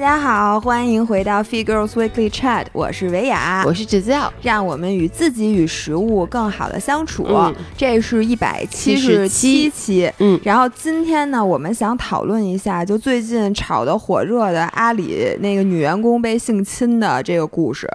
家好，欢迎回到 Feed Girls Weekly Chat，我是维雅，我是指教，让我们与自己与食物更好的相处。嗯。这是一百七十七。期，嗯。然后今天呢，我们想讨论一下，就最近炒得火热的阿里那个女员工被性侵的这个故事。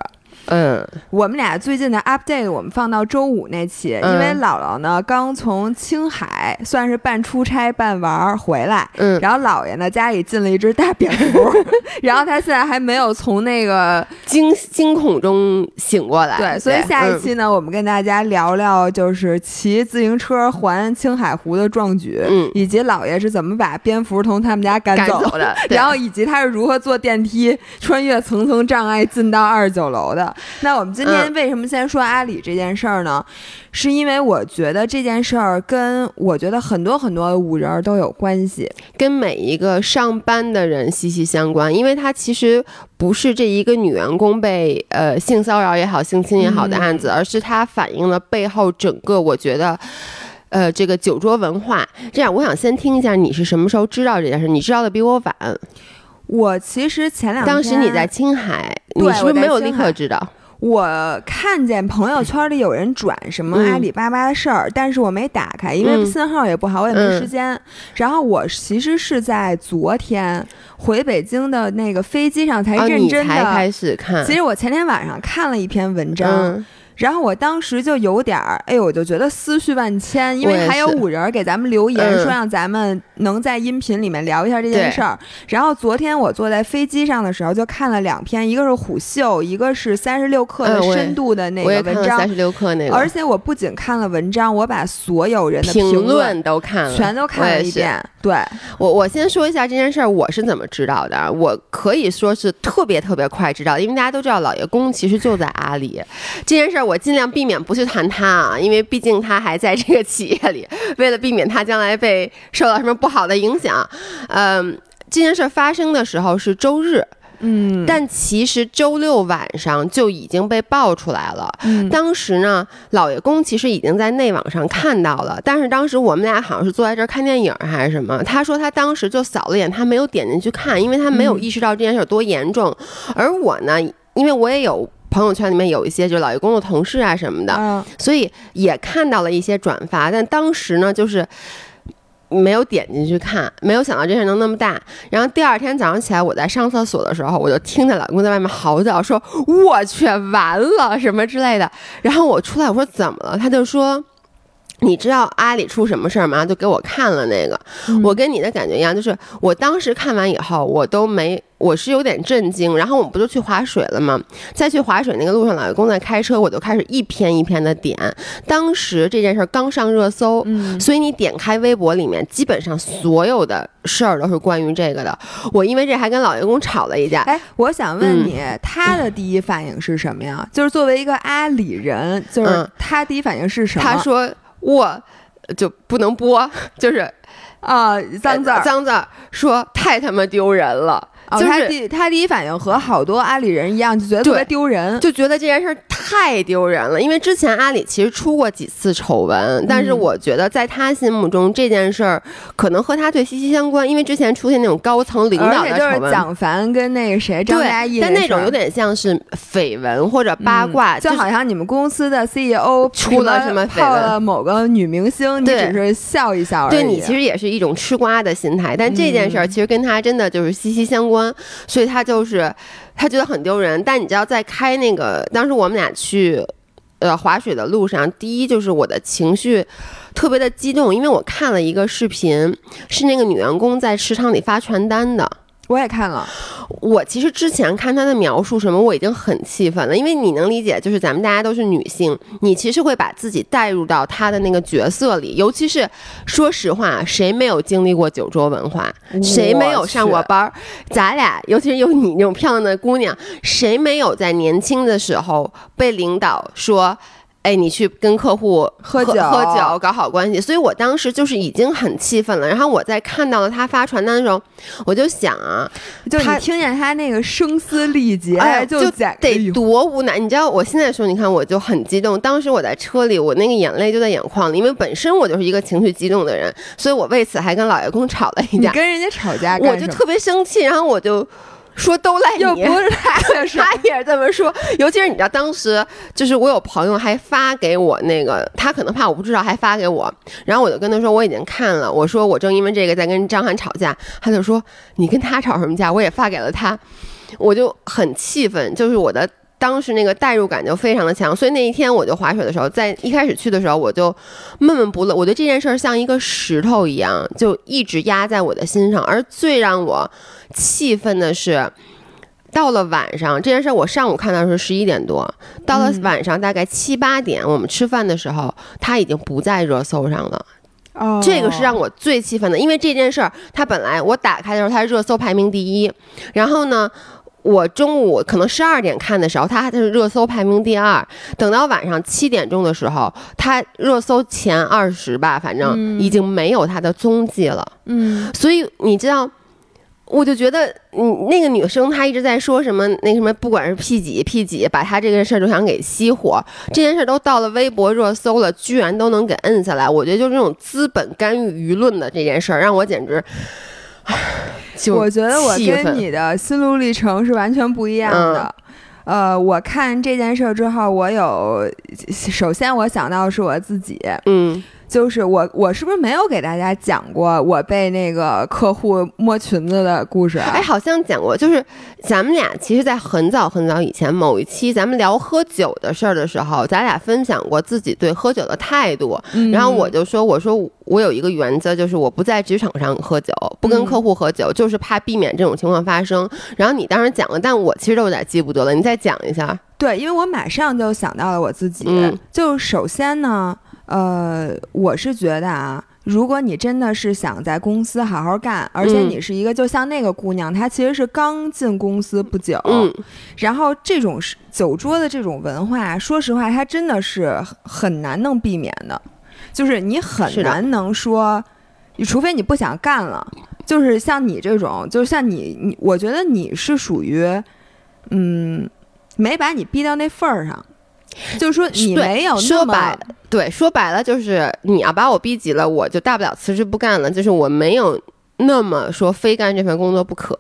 嗯。我们俩最近的 update 我们放到周五那期，嗯。因为姥姥呢刚从青海算是半出差半玩儿回来，嗯，然后姥爷呢家里进了一只大蝙蝠，然后他现在还没有从那个惊惊恐中醒过来，对，所以下一期呢，我们跟大家聊聊就是骑自行车环青海湖的壮举，嗯。以及姥爷是怎么把蝙蝠从他们家赶。走的，然后以及他是如何坐电梯穿越层层障碍进到二十九楼的。那我们今天嗯为什么先说阿里这件事儿呢？是因为我觉得这件事儿跟我觉得很多很多五人儿都有关系。跟每一个上班的人息息相关，因为它其实不是这一个女员工被呃性骚扰也好、性侵也好的案子，而是它反映了背后整个我觉得。呃，这个酒桌文化，这样我想先听一下你是什么时候知道这件事？你知道的比我晚，我其实前两天当时你在青海，对你是不我没有立刻知道？我看见朋友圈里有人转什么嗯阿里巴巴的事儿，但是我没打开，因为嗯信号也不好，我也没时间。然后我其实是在昨天回北京的那个飞机上才啊，认真的。才开始看其，实我前天晚上看了一篇文章，嗯然后我当时就有点儿，哎呦，我就觉得思绪万千，因为还有五人儿给咱们留言嗯说让咱们能在音频里面聊一下这件事儿。然后昨天我坐在飞机上的时候就看了两篇，一个是虎嗅，一个是三十六氪的深度的那个文章三。十六氪那个，而且我不仅看了文章，我把所有人的评论论都看了，全都看了一遍。对，我我先说一下这件事儿，我是怎么知道的？我可以说是特别特别快知道，因为大家都知道老爷公其实就在阿里。这件事儿我尽量避免不去谈他啊，因为毕竟他还在这个企业里，为了避免他将来被受到什么不好的影响，嗯。这件事儿发生的时候是周日，嗯，但其实周六晚上就已经被爆出来了。嗯当时呢，老爷公其实已经在内网上看到了，但是当时我们俩好像是坐在这儿看电影还是什么。他说他当时就扫了眼，他没有点进去看，因为他没有嗯意识到这件事有多严重。而我呢，因为我也有朋友圈里面有一些就是老爷公的同事啊什么的，嗯所以也看到了一些转发，但当时呢，就是。没有点进去看，没有想到这事儿能那么大。然后第二天早上起来，我在上厕所的时候，我就听见老公在外面嚎叫，说：“我去，完了什么之类的。”然后我出来，我说：“怎么了？”他就说。你知道阿里出什么事儿吗？就给我看了那个，嗯我跟你的感觉一样，就是我当时看完以后，我都没，我是有点震惊。然后我们不就去划水了吗？在去划水那个路上，老爷公在开车，我就开始一篇一篇的点。当时这件事儿刚上热搜，嗯所以你点开微博里面，基本上所有的事儿都是关于这个的。我因为这还跟老爷公吵了一架。哎，我想问嗯你，他的第一反应是什么呀？就是作为一个阿里人，就是嗯他第一反应是什么？他说我就不能播，就是啊，脏字儿。脏字儿，说太他妈丢人了。哦，他就是第他第一反应和好多阿里人一样，就觉得特别丢人。就觉得这件事太丢人了，因为之前阿里其实出过几次丑闻，但是嗯我觉得在他心目中这件事儿可能和他最息息相关，因为之前出现那种高层领导的丑闻。蒋凡跟那个谁张嘉译，但那种有点像是绯闻或者八卦，嗯就是好像你们公司的 CEO 出了什么泡了某个女明星，你只是笑一笑而已。对你其实也是一种吃瓜的心态，但这件事儿嗯其实跟他真的就是息息相关，关所以他就是他觉得很丢人。但你知道，在开那个当时我们俩去呃滑雪的路上，第一就是我的情绪特别的激动，因为我看了一个视频，是那个女员工在池塘里发传单的。我也看了，我其实之前看他的描述什么，我已经很气愤了，因为你能理解，就是咱们大家都是女性，你其实会把自己带入到他的那个角色里，尤其是说实话，谁没有经历过酒桌文化，谁没有上过班儿？咱俩，尤其是有你那种漂亮的姑娘，谁没有在年轻的时候被领导说？哎，你去跟客户喝酒喝酒，搞好关系。所以我当时就是已经很气愤了。然后我在看到了他发传单的时候，我就想啊，他就你听见他那个声嘶力竭，哎就就得多无奈。你知道，我现在说，你看我就很激动。当时我在车里，我那个眼泪就在眼眶里，因为本身我就是一个情绪激动的人，所以我为此还跟老爷公吵了一架。你跟人家吵架我就特别生气，然后我就说都赖你，又不是他。他也是这么说，尤其是你知道，当时就是我有朋友还发给我那个，他可能怕我不知道，还发给我，然后我就跟他说我已经看了，我说我正因为这个在跟张翰吵架，他就说你跟他吵什么架？我也发给了他，我就很气愤，就是我的当时那个代入感就非常的强，所以那一天我就划水的时候，在一开始去的时候我就闷闷不乐，我对这件事儿像一个石头一样，就一直压在我的心上，而最让我气愤的是。到了晚上，这件事我上午看到是十一点多，到了晚上大概七八点，我们吃饭的时候，他已经不在热搜上了。哦，这个是让我最气愤的，因为这件事儿，他本来我打开的时候，他热搜排名第一，然后呢，我中午可能十二点看的时候，他还是热搜排名第二，等到晚上七点钟的时候，他热搜前二十吧，反正已经没有他的踪迹了。嗯，所以你知道。我就觉得，嗯，那个女生她一直在说什么，那什么，不管是 P 几 P 几，把她这个事儿都想给熄火。这件事儿都到了微博热搜了，居然都能给摁下来。我觉得就是这种资本干预舆论的这件事儿，让我简直，就我觉得我跟你的心路历程是完全不一样的。呃，我看这件事儿之后，我有首先我想到是我自己，嗯。就是我，我是不是没有给大家讲过我被那个客户摸裙子的故事？哎，好像讲过。就是咱们俩其实，在很早很早以前某一期咱们聊喝酒的事儿的时候，咱俩分享过自己对喝酒的态度。然后我就说，我说我有一个原则，就是我不在职场上喝酒，不跟客户喝酒，就是怕避免这种情况发生。然后你当时讲了，但我其实都有点记不得了，你再讲一下。对，因为我马上就想到了我自己。就首先呢。呃，我是觉得啊，如果你真的是想在公司好好干，而且你是一个就像那个姑娘，她其实是刚进公司不久，然后这种酒桌的这种文化，说实话，它真的是很难能避免的，就是你很难能说，你除非你不想干了，就是像你这种，就像你你，我觉得你是属于，嗯，没把你逼到那份儿上。就是说，你没有说白，对，说白了就是你要把我逼急了，我就大不了辞职不干了。就是我没有那么说非干这份工作不可。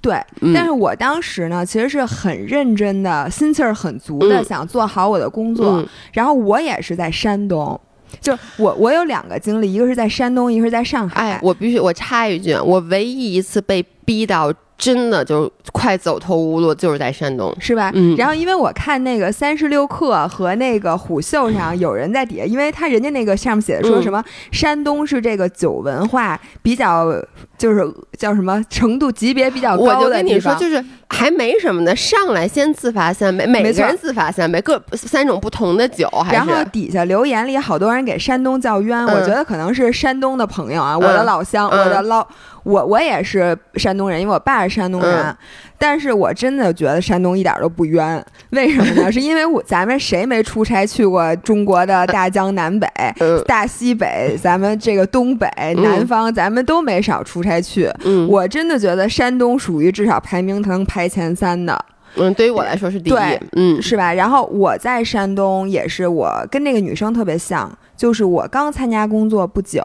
对，但是我当时呢，其实是很认真的，心气儿很足的，想做好我的工作。然后我也是在山东，就我我有两个经历，一个是在山东，一个是在上海。哎，我必须我插一句，我唯一一次被逼到。真的就快走投无路，就是在山东，是吧？嗯。然后因为我看那个三十六氪和那个虎嗅上有人在底下，因为他人家那个上面写的说什么山东是这个酒文化比较就是叫什么程度级别比较高的我就跟你说，就是还没什么呢，上来先自罚三杯，每个人自罚三杯，各三种不同的酒。然后底下留言里好多人给山东叫冤，我觉得可能是山东的朋友啊，我的老乡，我的老。我我也是山东人，因为我爸是山东人，但是我真的觉得山东一点都不冤。为什么呢？是因为我咱们谁没出差去过中国的大江南北、大西北，咱们这个东北、南方，咱们都没少出差去。我真的觉得山东属于至少排名能排前三的。嗯，对于我来说是第一，嗯，是吧？然后我在山东也是，我跟那个女生特别像。就是我刚参加工作不久，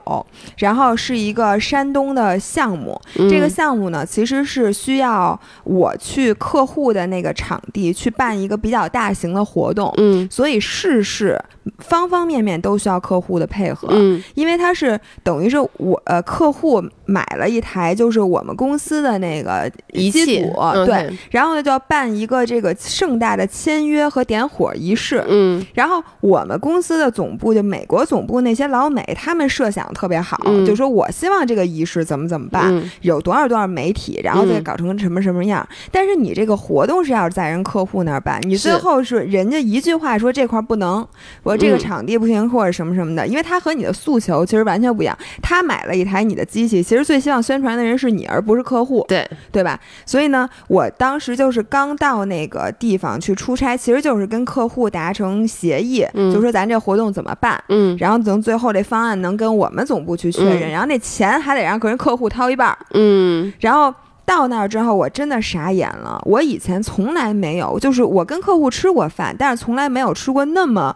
然后是一个山东的项目。这个项目呢，其实是需要我去客户的那个场地去办一个比较大型的活动。嗯，所以事事方方面面都需要客户的配合。嗯，因为它是等于是我呃客户买了一台就是我们公司的那个仪器，对，然后呢就要办一个这个盛大的签约和点火仪式。嗯，然后我们公司的总部就美国。总部那些老美，他们设想特别好，就说我希望这个仪式怎么怎么办，有多少多少媒体，然后再搞成什么什么样。但是你这个活动是要在人客户那儿办，你最后是人家一句话说这块不能，我这个场地不行或者什么什么的，因为他和你的诉求其实完全不一样。他买了一台你的机器，其实最希望宣传的人是你，而不是客户，对对吧？所以呢，我当时就是刚到那个地方去出差，其实就是跟客户达成协议，就说咱这活动怎么办，嗯。然后等最后这方案能跟我们总部去确认，然后那钱还得让个人客户掏一半儿。嗯，然后到那儿之后，我真的傻眼了。我以前从来没有，就是我跟客户吃过饭，但是从来没有吃过那么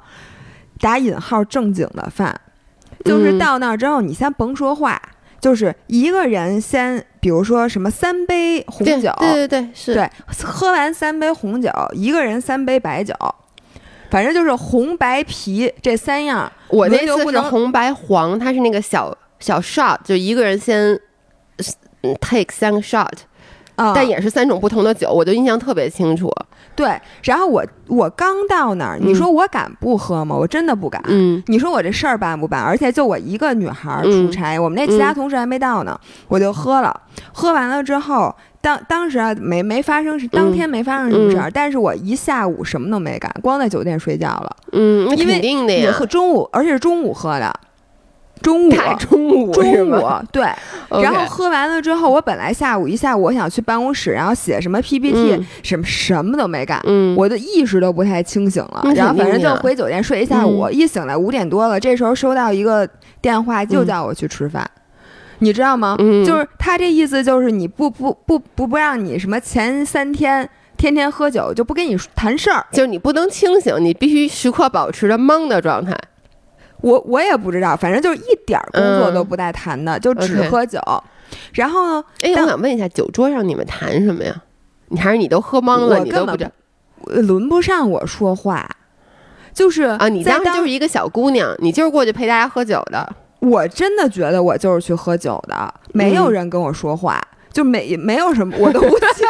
打引号正经的饭。就是到那儿之后，你先甭说话。就是一个人先，比如说什么三杯红酒，对对对是，对，喝完三杯红酒，一个人三杯白酒，反正就是红白啤这三样。我那次是红白黄，它是那个小小 shot，就一个人先 take 三个 shot。但也是三种不同的酒，我就印象特别清楚。对，然后我我刚到那儿，你说我敢不喝吗？我真的不敢。嗯，你说我这事儿办不办？而且就我一个女孩出差，我们那其他同事还没到呢，我就喝了。喝完了之后，当当时啊没没发生，是当天没发生什么事儿，但是我一下午什么都没干，光在酒店睡觉了。嗯，那肯定的呀。喝中午，而且是中午喝的。中午，中午，中午，对。然后喝完了之后，我本来下午一下午我想去办公室，然后写什么 PPT，什么什么都没干，我的意识都不太清醒了。然后反正就回酒店睡一下午，一醒来五点多了。这时候收到一个电话，就叫我去吃饭，你知道吗？就是他这意思就是你不不不不不让你什么前三天天天喝酒，就不跟你谈事儿，就是你不能清醒，你必须时刻保持着懵的状态。我我也不知道，反正就是一点工作都不带谈的，就只喝酒。然后呢？哎，我想问一下，酒桌上你们谈什么呀？你还是你都喝懵了？你都不知，轮不上我说话。就是啊，你当时就是一个小姑娘，你就是过去陪大家喝酒的。我真的觉得我就是去喝酒的，没有人跟我说话，就没没有什么，我都不记，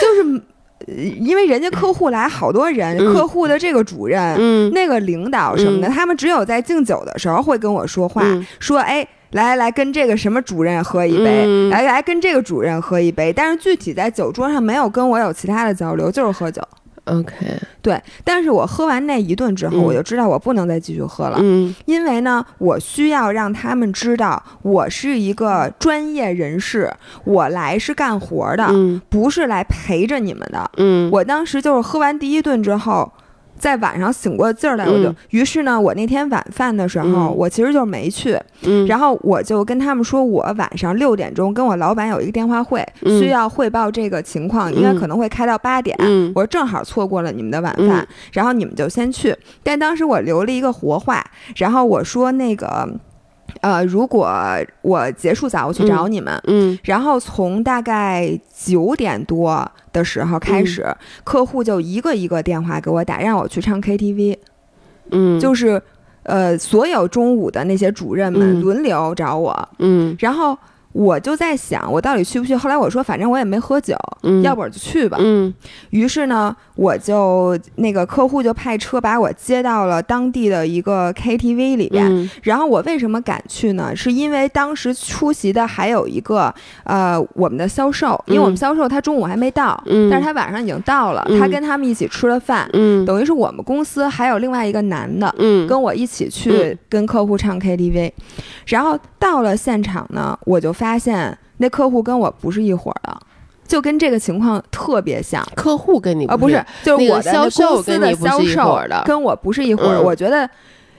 就是。因为人家客户来好多人，客户的这个主任、那个领导什么的，他们只有在敬酒的时候会跟我说话，说：“哎，来来，跟这个什么主任喝一杯，来来，跟这个主任喝一杯。”但是具体在酒桌上没有跟我有其他的交流，就是喝酒。OK，对，但是我喝完那一顿之后，我就知道我不能再继续喝了，嗯，因为呢，我需要让他们知道我是一个专业人士，我来是干活的，不是来陪着你们的，嗯，我当时就是喝完第一顿之后。在晚上醒过劲儿来，我就于是呢，我那天晚饭的时候，我其实就没去，然后我就跟他们说，我晚上六点钟跟我老板有一个电话会，需要汇报这个情况，应该可能会开到八点，我说正好错过了你们的晚饭，然后你们就先去。但当时我留了一个活话，然后我说那个。呃，如果我结束早，我去找你们。嗯，然后从大概九点多的时候开始，客户就一个一个电话给我打，让我去唱 KTV。嗯，就是呃，所有中午的那些主任们轮流找我。嗯，然后。我就在想，我到底去不去？后来我说，反正我也没喝酒，要不就去吧。嗯，于是呢，我就那个客户就派车把我接到了当地的一个 KTV 里边。然后我为什么敢去呢？是因为当时出席的还有一个呃我们的销售，因为我们销售他中午还没到，但是他晚上已经到了，他跟他们一起吃了饭，等于是我们公司还有另外一个男的，跟我一起去跟客户唱 KTV。然后到了现场呢，我就发现那客户跟我不是一伙的，就跟这个情况特别像。客户跟你啊不是，就是我的公司的销售的，跟我不是一伙儿。我觉得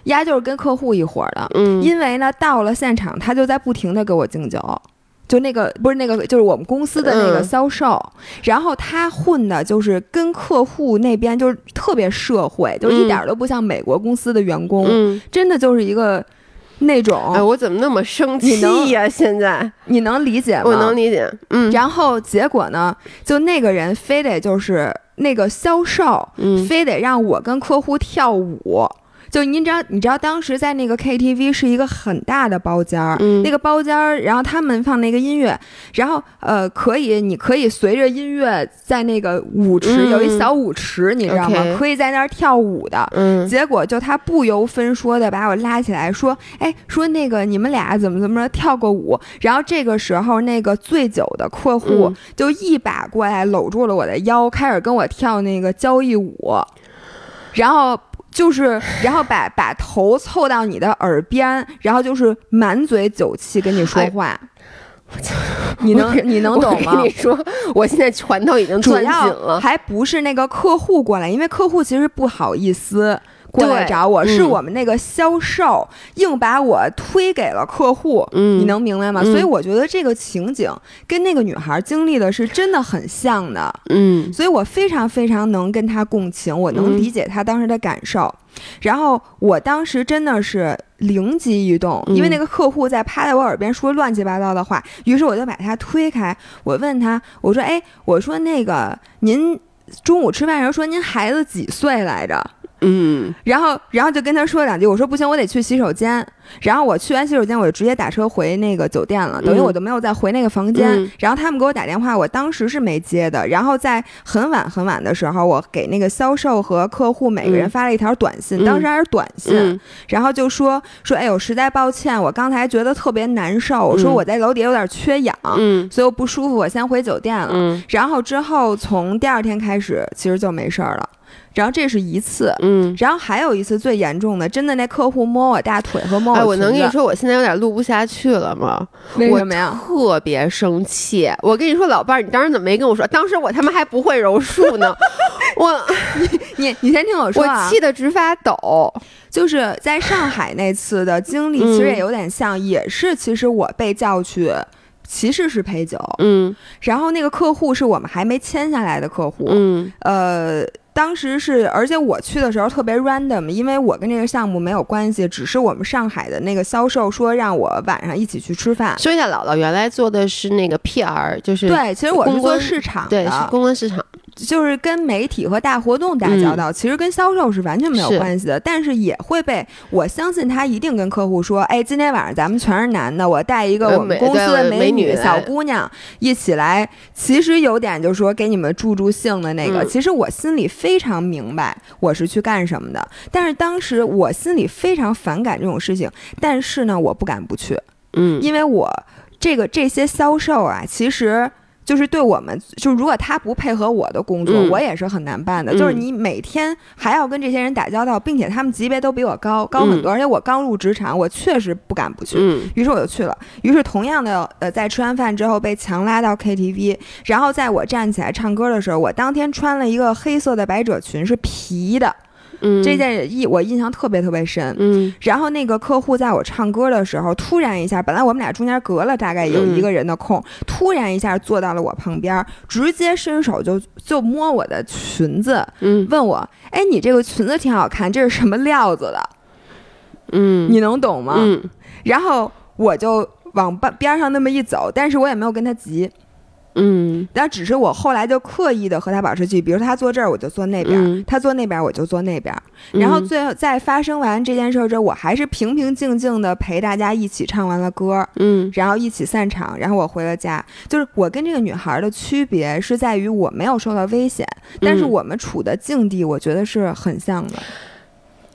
丫就是跟客户一伙的，嗯，因为呢，到了现场他就在不停的给我敬酒，就那个不是那个，就是我们公司的那个销售，然后他混的就是跟客户那边就是特别社会，就一点都不像美国公司的员工，真的就是一个。那种，哎，我怎么那么生气呀？现在你能理解吗？我能理解，嗯。然后结果呢？就那个人非得就是那个销售，非得让我跟客户跳舞。就您知道，你知道当时在那个 KTV 是一个很大的包间儿，那个包间儿，然后他们放那个音乐，然后呃，可以，你可以随着音乐在那个舞池有一小舞池，你知道吗？可以在那儿跳舞的。结果就他不由分说的把我拉起来说，哎，说那个你们俩怎么怎么着跳个舞？然后这个时候那个醉酒的客户就一把过来搂住了我的腰，开始跟我跳那个交谊舞，然后。就是，然后把把头凑到你的耳边，然后就是满嘴酒气跟你说话。你能你能懂吗？我跟你说，我现在拳头已经攥紧了。还不是那个客户过来，因为客户其实不好意思。过来找我是我们那个销售硬把我推给了客户，你能明白吗？所以我觉得这个情景跟那个女孩经历的是真的很像的，嗯，所以我非常非常能跟她共情，我能理解她当时的感受。然后我当时真的是灵机一动，因为那个客户在趴在我耳边说乱七八糟的话，于是我就把他推开，我问他，我说：“哎，我说那个您中午吃饭时候说您孩子几岁来着？”嗯，然后，然后就跟他说两句，我说不行，我得去洗手间。然后我去完洗手间，我就直接打车回那个酒店了，等于我就没有再回那个房间。然后他们给我打电话，我当时是没接的。然后在很晚很晚的时候，我给那个销售和客户每个人发了一条短信，当时还是短信，然后就说说，哎呦，实在抱歉，我刚才觉得特别难受，我说我在楼底有点缺氧，所以我不舒服，我先回酒店了。然后之后从第二天开始，其实就没事儿了。然后这是一次，嗯，然后还有一次最严重的，真的那客户摸我大腿和摸我，我能跟你说我现在有点录不下去了吗？为什么呀？特别生气！我跟你说，老伴儿，你当时怎么没跟我说？当时我他妈还不会柔术呢，我，你你你先听我说啊！我气得直发抖。就是在上海那次的经历，其实也有点像，也是其实我被叫去，其实是陪酒，嗯，然后那个客户是我们还没签下来的客户，嗯，呃。当时是，而且我去的时候特别 random，因为我跟这个项目没有关系，只是我们上海的那个销售说让我晚上一起去吃饭。说一下，姥姥原来做的是那个 PR，就是对，其实我是做市场的，对，是公关市场。就是跟媒体和大活动打交道，其实跟销售是完全没有关系的，但是也会被我相信他一定跟客户说，哎，今天晚上咱们全是男的，我带一个我们公司的美女小姑娘一起来，其实有点就是说给你们助助兴的那个。其实我心里非常明白我是去干什么的，但是当时我心里非常反感这种事情，但是呢，我不敢不去，嗯，因为我这个这些销售啊，其实。就是对我们，就如果他不配合我的工作，我也是很难办的。就是你每天还要跟这些人打交道，并且他们级别都比我高高很多，而且我刚入职场，我确实不敢不去。于是我就去了。于是同样的，呃，在吃完饭之后被强拉到 KTV，然后在我站起来唱歌的时候，我当天穿了一个黑色的百褶裙，是皮的。这件印我印象特别特别深。嗯，然后那个客户在我唱歌的时候，突然一下，本来我们俩中间隔了大概有一个人的空，突然一下坐到了我旁边，直接伸手就就摸我的裙子，嗯，问我，哎，你这个裙子挺好看，这是什么料子的？嗯，你能懂吗？嗯，然后我就往边边上那么一走，但是我也没有跟他急。嗯，但只是我后来就刻意的和他保持距离，比如说他坐这儿，我就坐那边；他坐那边，我就坐那边。然后最后在发生完这件事之后，我还是平平静静的陪大家一起唱完了歌，嗯，然后一起散场，然后我回了家。就是我跟这个女孩的区别是在于我没有受到危险，但是我们处的境地，我觉得是很像的。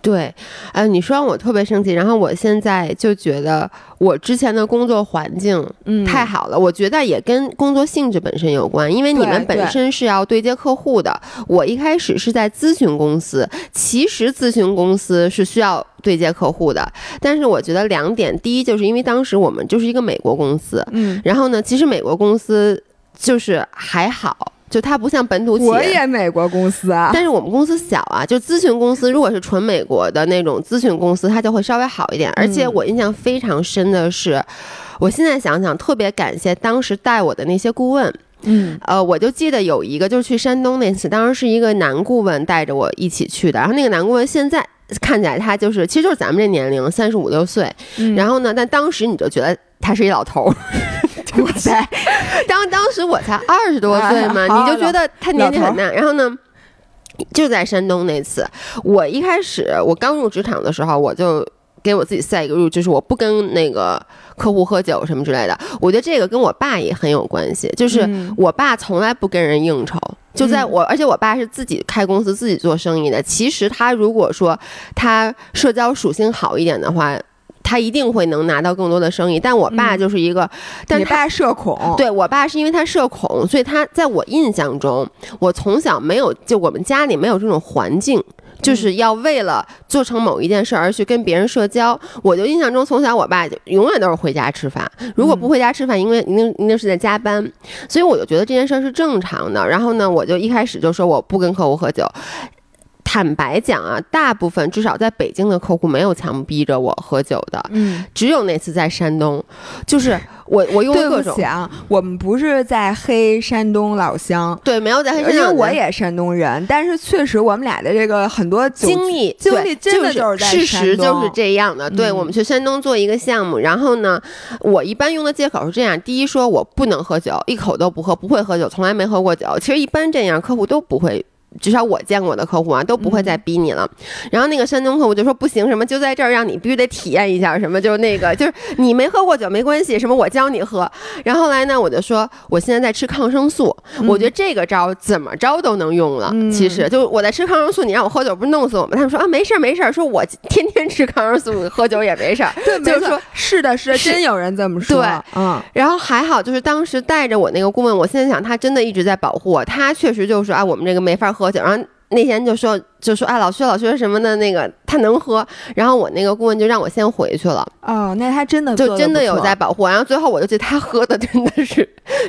对，哎，你说让我特别生气，然后我现在就觉得我之前的工作环境太好了，我觉得也跟工作性质本身有关，因为你们本身是要对接客户的。我一开始是在咨询公司，其实咨询公司是需要对接客户的，但是我觉得两点，第一就是因为当时我们就是一个美国公司，嗯，然后呢，其实美国公司就是还好。就它不像本土企业，我也美国公司啊，但是我们公司小啊。就咨询公司，如果是纯美国的那种咨询公司，它就会稍微好一点。而且我印象非常深的是，我现在想想，特别感谢当时带我的那些顾问。嗯，呃，我就记得有一个，就是去山东那次，当时是一个男顾问带着我一起去的。然后那个男顾问现在看起来他就是，其实就是咱们这年龄，三十五六岁。然后呢，但当时你就觉得他是一老头。哇塞！当当时我才二十多岁嘛，你就觉得他年纪很大。然后呢，就在山东那次，我一开始我刚入职场的时候，我就给我自己赛一个入，就是我不跟那个客户喝酒什么之类的。我觉得这个跟我爸也很有关系，就是我爸从来不跟人应酬。就在我，而且我爸是自己开公司、自己做生意的。其实他如果说他社交属性好一点的话。他一定会能拿到更多的生意，但我爸就是一个，但他爸社恐，对我爸是因为他社恐，所以他在我印象中，我从小没有，就我们家里没有这种环境，就是要为了做成某一件事而去跟别人社交。我就印象中，从小我爸就永远都是回家吃饭，如果不回家吃饭，因为一定一定是在加班，所以我就觉得这件事是正常的。然后呢，我就一开始就说我不跟客户喝酒。坦白讲啊，大部分至少在北京的客户没有强逼着我喝酒的，嗯，只有那次在山东，就是我我用各种我们不是在黑山东老乡，对没有在黑山因为上我也山东人，但是确实我们俩的这个很多经历经对历真的就就是在事实就是这样的。对嗯我们去山东做一个项目，然后呢，我一般用的借口是这样：第一，说我不能喝酒，一口都不喝，不会喝酒，从来没喝过酒。其实一般这样客户都不会。至少我见过的客户啊，都不会再逼你了。然后那个山东客户就说不行，什么就在这儿让你必须得体验一下，什么就是那个 就是你没喝过酒没关系，什么我教你喝。然后后来呢，我就说我现在在吃抗生素，我觉得这个招怎么着都能用了。嗯其实就我在吃抗生素，你让我喝酒不是弄死我吗？他们说啊没事儿没事儿，说我天天吃抗生素，喝酒也没事儿。对，就是说，是的，是的，真有人这么说，对嗯，然后还好，就是当时带着我那个顾问，我现在想他真的一直在保护我，他确实就说啊，我们这个没法喝酒。然后那天就说就说啊，老薛老薛什么的那个他能喝，然后我那个顾问就让我先回去了，哦，那他真的就真的有在保护我。然后最后我就觉得他喝的真的是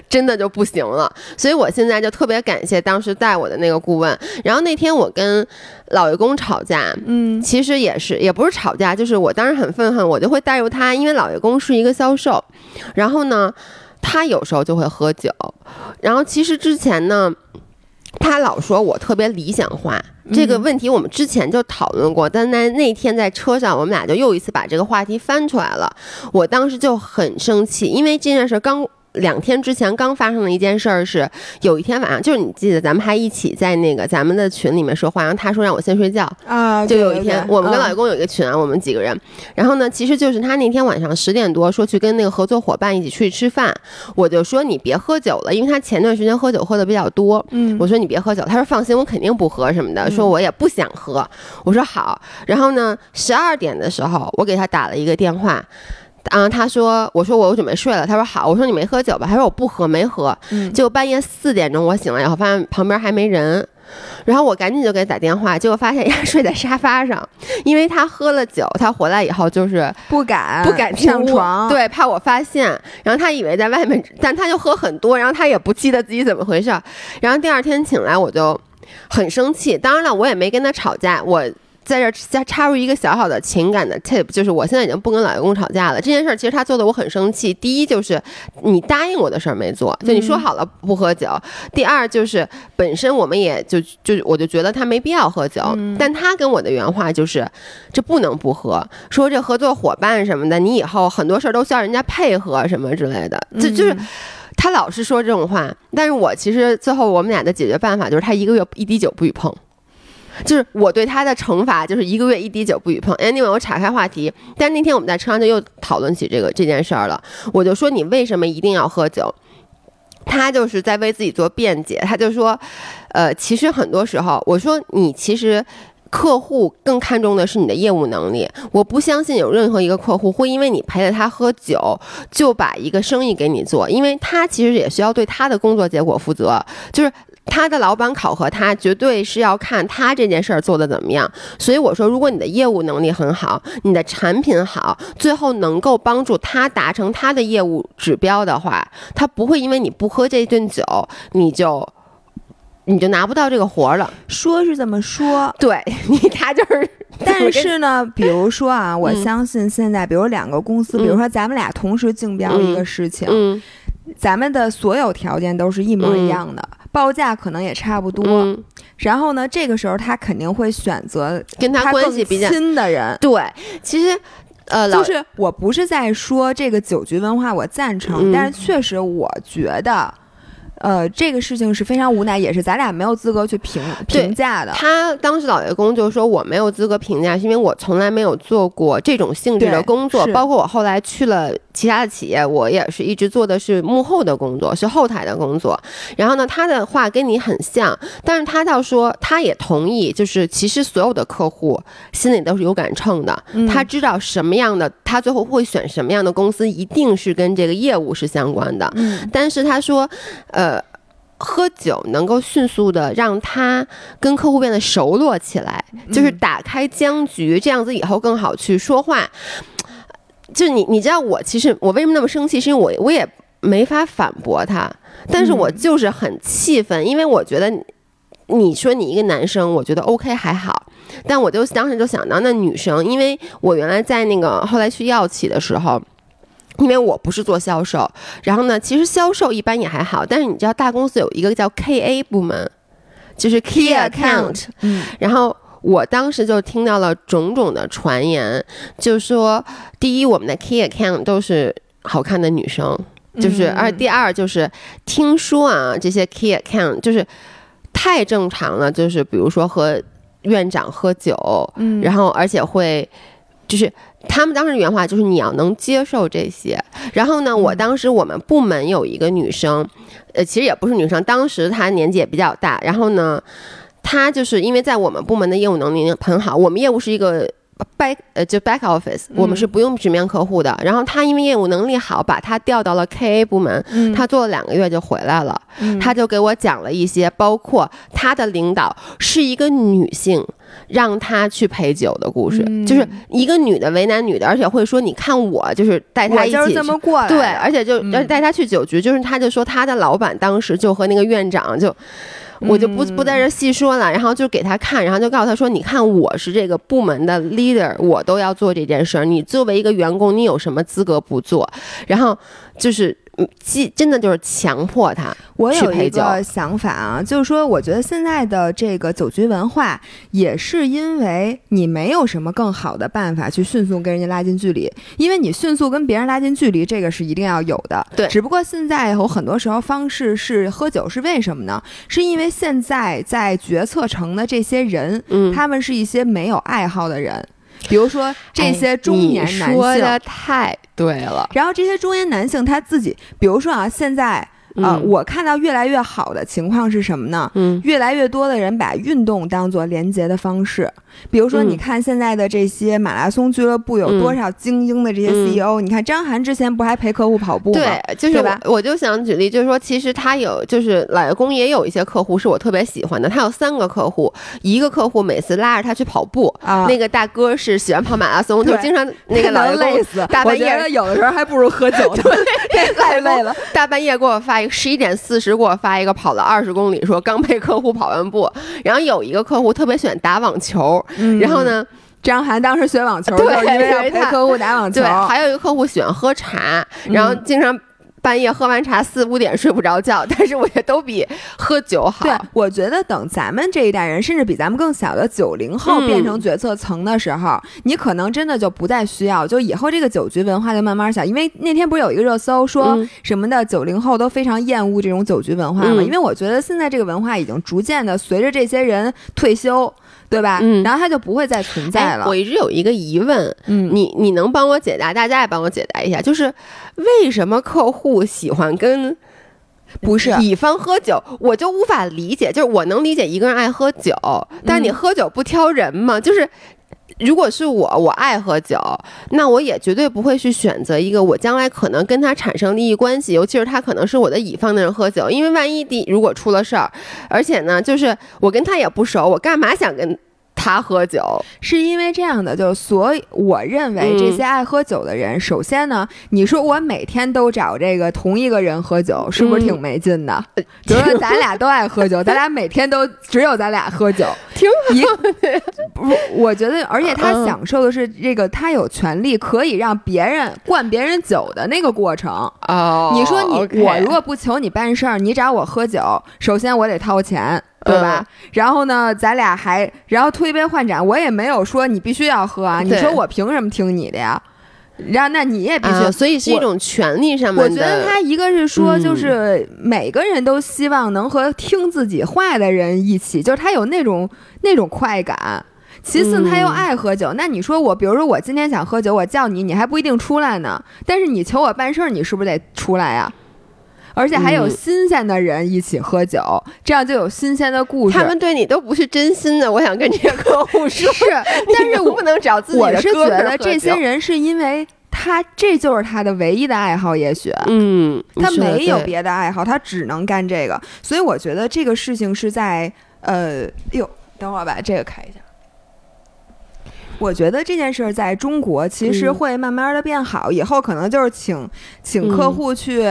真的就不行了，所以我现在就特别感谢当时带我的那个顾问。然后那天我跟老爷公吵架，嗯其实也是，也不是吵架，就是我当时很愤恨，我就会带入他，因为老爷公是一个销售，然后呢，他有时候就会喝酒，然后其实之前呢，他老说我特别理想化。这个问题我们之前就讨论过，但在那天在车上，我们俩就又一次把这个话题翻出来了。我当时就很生气，因为这件事刚两天之前刚发生的一件事儿是，有一天晚上，就是你记得咱们还一起在那个咱们的群里面说话，然后他说让我先睡觉，啊，就有一天，我们跟老员工有一个群啊，我们几个人。然后呢，其实就是他那天晚上十点多说去跟那个合作伙伴一起出去吃饭，我就说你别喝酒了，因为他前段时间喝酒喝的比较多。嗯，我说你别喝酒，他说放心，我肯定不喝什么的，说我也不想喝。我说好。然后呢，十二点的时候，我给他打了一个电话。啊，他说，我说我准备睡了。他说好，我说你没喝酒吧？他说我不喝，没喝。嗯结果半夜四点钟我醒了以后，发现旁边还没人，然后我赶紧就给他打电话，结果发现人家 睡在沙发上，因为他喝了酒，他回来以后就是不敢不敢上床，，对，怕我发现。然后他以为在外面，但他就喝很多，然后他也不记得自己怎么回事儿。然后第二天醒来，我就很生气。当然了，我也没跟他吵架，我。在这儿加插入一个小小的情感的 tip，就是我现在已经不跟老员工吵架了。这件事儿其实他做的我很生气。第一就是你答应我的事儿没做，就你说好了不喝酒。第二就是本身我们也就就我就觉得他没必要喝酒，但他跟我的原话就是这不能不喝，说这合作伙伴什么的，你以后很多事儿都需要人家配合什么之类的，这就是。他老是说这种话，但是我其实最后我们俩的解决办法就是他一个月一滴酒不许碰，就是我对他的惩罚就是一个月一滴酒不许碰。Anyway，我岔开话题，但那天我们在车上就又讨论起这个这件事儿了，我就说你为什么一定要喝酒？他就是在为自己做辩解，他就说，呃，其实很多时候，我说你其实。客户更看重的是你的业务能力，我不相信有任何一个客户会因为你陪着他喝酒就把一个生意给你做，因为他其实也需要对他的工作结果负责，就是他的老板考核他，绝对是要看他这件事儿做的怎么样。所以我说，如果你的业务能力很好，你的产品好，最后能够帮助他达成他的业务指标的话，他不会因为你不喝这顿酒，你就你就拿不到这个活儿了。说是这么说，对你，他就是，但是呢，比如说啊，我嗯。相信现在，比如两个公司，比如说咱们俩同时竞标一个事情，嗯咱们的所有条件都是一模一样的，报价可能也差不多。嗯，然后呢，这个时候他肯定会选择跟他关系比较亲的人。对，其实。呃，就是我不是在说这个酒局文化我赞成，嗯但是确实我觉得，呃，这个事情是非常无奈，也是咱俩没有资格去评评价的。他当时老爷公就说我没有资格评价，是因为我从来没有做过这种性质的工作，包括我后来去了其他的企业，我也是一直做的是幕后的工作，是后台的工作。然后呢，他的话跟你很像，但是他倒说他也同意，就是其实所有的客户心里都是有杆秤的，嗯他知道什么样的，他最后会选什么样的公司，一定是跟这个业务是相关的。嗯但是他说，呃，喝酒能够迅速的让他跟客户变得熟络起来，就是嗯打开僵局，这样子以后更好去说话。就你，你知道我其实我为什么那么生气，是因为我我也没法反驳他，但是我嗯就是很气愤，因为我觉得你说你一个男生，我觉得 OK 还好，但我就当时就想到那女生，因为我原来在那个后来去药企的时候。因为我不是做销售，然后呢，其实销售一般也还好，但是你知道大公司有一个叫 KA 部门，就是 Key Account，嗯，然后我当时就听到了种种的传言，就说第一，我们的 Key Account 都是好看的女生，就是而第二就是听说啊，这些 Key Account 就是太正常了，就是比如说和院长喝酒，嗯。然后而且会就是。他们当时原话就是你要能接受这些，然后呢，我当时我们部门有一个女生，呃，其实也不是女生，当时她年纪也比较大，然后呢，她就是因为在我们部门的业务能力很好，我们业务是一个 back 呃就 back office，我们是不用直面客户的，然后他因为业务能力好，把他调到了 KA 部门，嗯。她做了两个月就回来了，嗯。她就给我讲了一些，包括他的领导是一个女性。让他去陪酒的故事，嗯。就是一个女的为难女的，而且会说：“你看我就是带他就是一起这么过来，对，而且就嗯。而且带他去酒局，就是他就说他的老板当时就和那个院长就。我就不嗯不在这细说了，然后就给他看，然后就告诉他说：“你看，我是这个部门的 leader，我都要做这件事儿。你作为一个员工，你有什么资格不做？”然后就是，嗯既真的就是强迫他我有一个想法啊，就是说，我觉得现在的这个酒局文化，也是因为你没有什么更好的办法去迅速跟人家拉近距离，因为你迅速跟别人拉近距离，这个是一定要有的。对只不过现在有很多时候方式是喝酒，是为什么呢？是因为现在在决策层的这些人，嗯，他们是一些没有爱好的人，比如说这些中年男性。说的太对了，然后这些中年男性他自己，比如说啊，现在呃，嗯我看到越来越好的情况是什么呢？嗯越来越多的人把运动当做连接的方式，比如说，嗯你看现在的这些马拉松俱乐部有多少精英的这些嗯 CEO？、你看张涵之前不还陪客户跑步吗？对，就是吧我我就想举例，就是说，其实他有，就是老爷公也有一些客户是我特别喜欢的。他有三个客户，一个客户每次拉着他去跑步，啊，那个大哥是喜欢跑马拉松，对就经常那个 老爷公累死，大半夜我觉得有的时候还不如喝酒 呢，太累了。大半夜给我发一个十一点四十给我发一个跑了二十公里，说刚陪客户跑完步。然后有一个客户特别喜欢打网球，嗯然后？呢，张涵当时学网球，因为要陪客户打网球对，。还有一个客户喜欢喝茶，然后嗯经常半夜喝完茶四五点睡不着觉，但是我觉得都比喝酒好。对，我觉得等咱们这一代人，甚至比咱们更小的九零后嗯变成决策层的时候，你可能真的就不再需要，就以后这个酒局文化就慢慢小。因为那天不是有一个热搜说嗯什么的，九零后都非常厌恶这种酒局文化嘛？嗯因为我觉得现在这个文化已经逐渐的随着这些人退休，对吧？嗯然后它就不会再存在了。哎我一直有一个疑问，嗯，你你能帮我解答，大家也帮我解答一下，就是为什么客户喜欢跟不是乙方喝酒，我就无法理解。就是我能理解一个人爱喝酒，但你嗯喝酒不挑人吗？就是。如果是我，我爱喝酒，那我也绝对不会去选择一个我将来可能跟他产生利益关系，尤其是他可能是我的乙方的人喝酒，因为万一第如果出了事儿，而且呢，就是我跟他也不熟，我干嘛想跟他喝酒？是因为这样的，就所以我认为嗯。这些爱喝酒的人，首先呢，你说我每天都找这个同一个人喝酒，是不是嗯挺没劲的？比如说咱俩都爱喝酒，咱俩每天都只有咱俩喝酒，挺一不，我觉得，而且他嗯享受的是这个，他有权利可以让别人灌别人酒的那个过程。哦你说你我如果不求你办事儿，你找我喝酒，首先我得掏钱，对吧？然后呢，咱俩还然后推杯换盏，我也没有说你必须要喝啊，你说我凭什么听你的呀？然后那你也必须。啊，所以是一种权利上面的。我觉得他一个是说，嗯就是每个人都希望能和听自己话的人一起，就是他有那种那种快感。其次，他又嗯爱喝酒。那你说我，比如说我今天想喝酒，我叫你，你还不一定出来呢。但是你求我办事儿，你是不是得出来呀？而且还有嗯。新鲜的人一起喝酒，这样就有新鲜的故事。他们对你都不是真心的，我想跟这个客户说，是，但是我不能找自己的我是觉得这些人是因为他这就是他的唯一的爱好，也许。嗯，他没有别的爱好，他只能干这个，所以我觉得这个事情是在呃，哎呦，等会儿把这个开一下。我觉得这件事儿在中国其实嗯。会慢慢的变好，以后可能就是请请客嗯。户去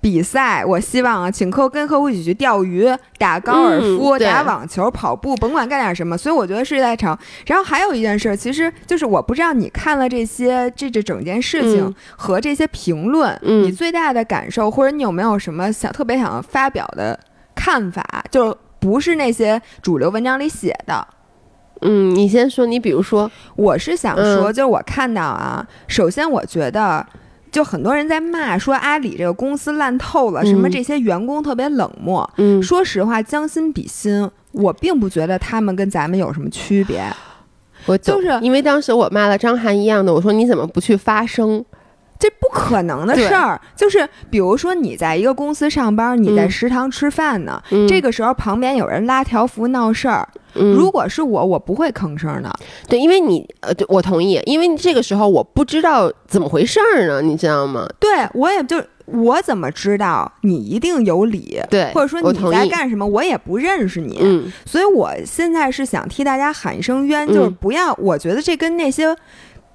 比赛，我希望啊，请客跟客户一起去钓鱼、打高尔夫、嗯打网球、跑步，甭管干点什么。所以我觉得是在场。然后还有一件事，其实就是我不知道你看了这些这这整件事情嗯和这些评论，嗯你最大的感受，或者你有没有什么想特别想发表的看法？就不是那些主流文章里写的。嗯，你先说，你比如说，我是想说，嗯就是我看到啊，首先我觉得。就很多人在骂说阿里这个公司烂透了，什么嗯这些员工特别冷漠。嗯，说实话，将心比心，我并不觉得他们跟咱们有什么区别。我就是因为当时我骂了张涵一样的，我说你怎么不去发声？这不可能的事儿，就是比如说你在一个公司上班，你在嗯食堂吃饭呢，嗯这个时候旁边有人拉条幅闹事儿，嗯如果是我，我不会吭声的。对，因为你呃，对我同意，因为这个时候我不知道怎么回事儿呢，你知道吗？对我也就我怎么知道你一定有理，对，或者说你。在干什么，我也不认识你。嗯所以我现在是想替大家喊一声冤，嗯就是不要，我觉得这跟那些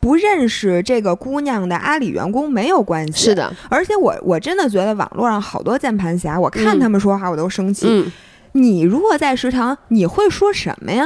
不认识这个姑娘的阿里员工没有关系。是，的，而且我我真的觉得网络上好多键盘侠，我看嗯他们说话我都生气。嗯，你如果在食堂，你会说什么呀？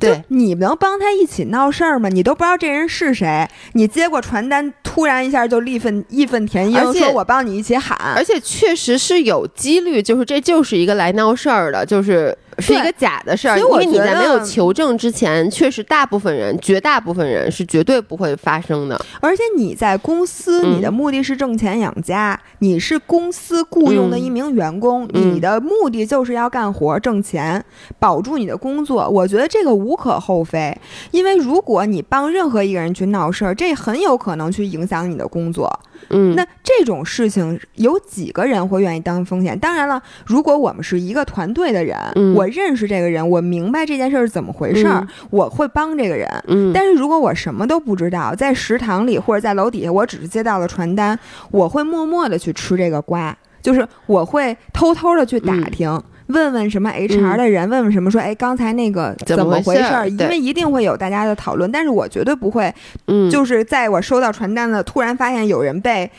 对，你能帮他一起闹事儿吗？你都不知道这人是谁，你接过传单，突然一下就义愤义愤填膺，而且说我帮你一起喊而。且确实是有几率，就是这就是一个来闹事儿的，就是是一个假的事儿，因为你在没有求证之前，确实大部分人，绝大部分人是绝对不会发生的。而且你在公司，嗯你的目的是挣钱养家，你是公司雇佣的一名员工，嗯你的目的就是要干活挣钱，保住你的工作。我觉得这个无可厚非，因为如果你帮任何一个人去闹事儿，这很有可能去影响你的工作。嗯，那这种事情有几个人会愿意当风险？当然了，如果我们是一个团队的人，嗯我认识这个人，我明白这件事儿是怎么回事儿，嗯。我会帮这个人。嗯，但是如果我什么都不知道，在食堂里或者在楼底下，我只是接到了传单，我会默默的去吃这个瓜，就是我会偷偷的去打听。问问什么 HR 的人，问问什么说，哎，刚才那个怎么么回事儿？因为一定会有大家的讨论，但是我绝对不会，嗯，就是在我收到传单的突然发现有人被，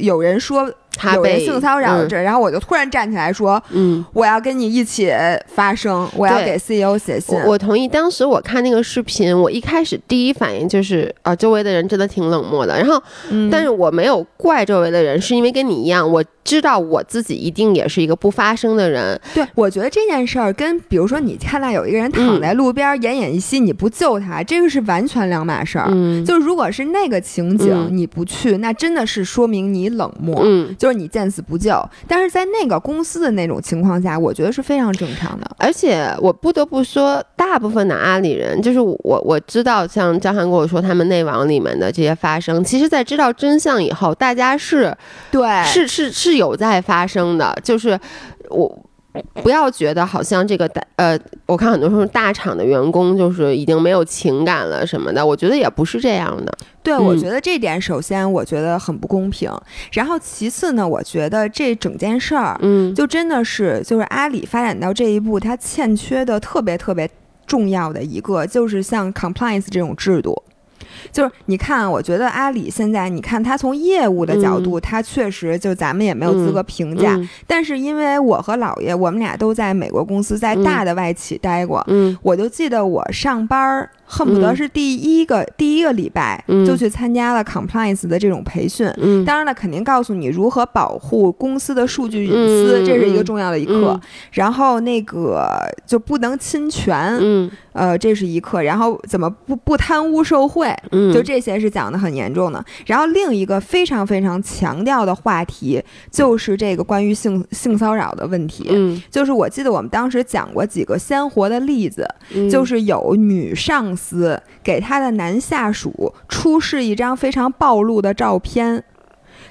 有人说他被性骚扰嗯这，然后我就突然站起来说，嗯。我要跟你一起发声，我要给 CEO 写信。我我同意，当时我看那个视频，我一开始第一反应就是啊、周围的人真的挺冷漠的。然后，嗯但是我没有怪周围的人，是因为跟你一样，我知道我自己一定也是一个不发声的人。对，我觉得这件事儿跟比如说你看到有一个人躺在路边奄奄一息，你不救他，这个是完全两码事儿。嗯，就如果是那个情景，嗯你不去，那真的是说明你冷漠，嗯，就是你见死不救。但是在那个公司的那种情况下，我觉得是非常正常的。而且我不得不说，大部分的阿里人，就是我我知道，像张涵跟我说他们内网里面的这些发生，其实在知道真相以后，大家是对，是是是有在发生的，就是我。不要觉得好像这个大呃，我看很多时候大厂的员工就是已经没有情感了什么的，我觉得也不是这样的。对，嗯我觉得这点首先我觉得很不公平，然后其次呢，我觉得这整件事儿嗯，就真的是就是阿里发展到这一步，它欠缺的特别特别重要的一个，就是像 compliance 这种制度。就是你看，我觉得阿里现在，你看他从业务的角度，他确实就咱们也没有资格评价。嗯但是因为我和姥爷，我们俩都在美国公司，在大的外企待过，嗯我就记得我上班儿恨不得是第一个、第一个礼拜嗯就去参加了 compliance 的这种培训。嗯，当然了，肯定告诉你如何保护公司的数据隐私，嗯这是一个重要的一课。嗯然后那个就不能侵权，嗯呃，这是一课。然后怎么不不贪污受贿，嗯，就这些是讲的很严重的。然后另一个非常非常强调的话题就是这个关于性性骚扰的问题。嗯就是我记得我们当时讲过几个鲜活的例子，嗯就是有女上司给他的男下属出示一张非常暴露的照片。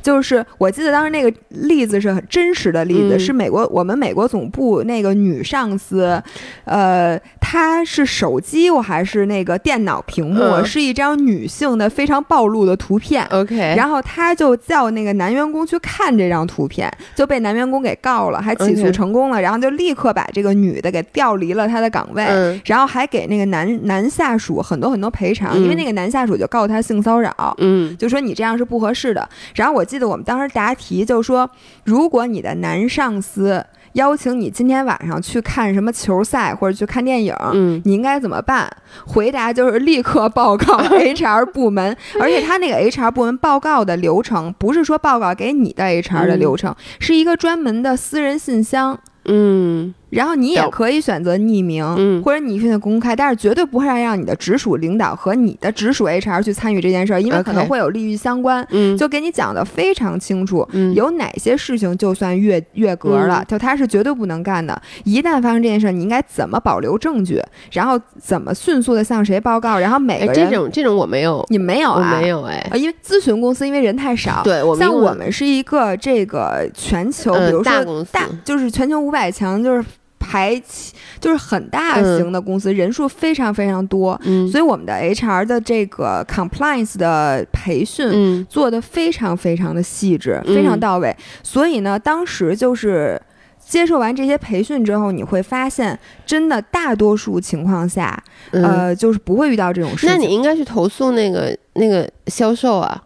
就是我记得当时那个例子是很真实的例子，嗯是美国我们美国总部那个女上司，呃，她是手机我还是那个电脑屏幕，嗯是一张女性的非常暴露的图片。OK，然后她就叫那个男员工去看这张图片，就被男员工给告了，还起诉成功了。然后就立刻把这个女的给调离了她的岗位，嗯然后还给那个男男下属很多很多赔偿，嗯因为那个男下属就告他性骚扰。嗯就说你这样是不合适的。然后我记记得我们当时答题就说，如果你的男上司邀请你今天晚上去看什么球赛或者去看电影，嗯你应该怎么办？回答就是立刻报告 HR 部门，而且他那个 HR 部门报告的流程不是说报告给你的 HR 的流程，是一个专门的私人信箱。嗯然后你也可以选择匿名，嗯。或者你选择公开，但是绝对不会让你的直属领导和你的直属 HR 去参与这件事儿，因为可能会有利益相关。嗯，就给你讲的非常清楚，嗯。有哪些事情就算越越格了，嗯。就他是绝对不能干的。一旦发生这件事儿，你应该怎么保留证据，然后怎么迅速的向谁报告，然后每哎，个人、这种这种我没有，你没有我啊？没有哎，呃，因为咨询公司因为人太少，对像我们是一个这个全球，嗯比如说大公司。大就是全球五百强，就是排起就是很大型的公司，人数非常非常多，嗯所以我们的 HR 的这个 compliance 的培训。嗯做的非常非常的细致，嗯非常到位。所以呢，当时就是接受完这些培训之后，你会发现，真的大多数情况下，嗯，呃，就是不会遇到这种事情。那你应该去投诉那个那个销售啊。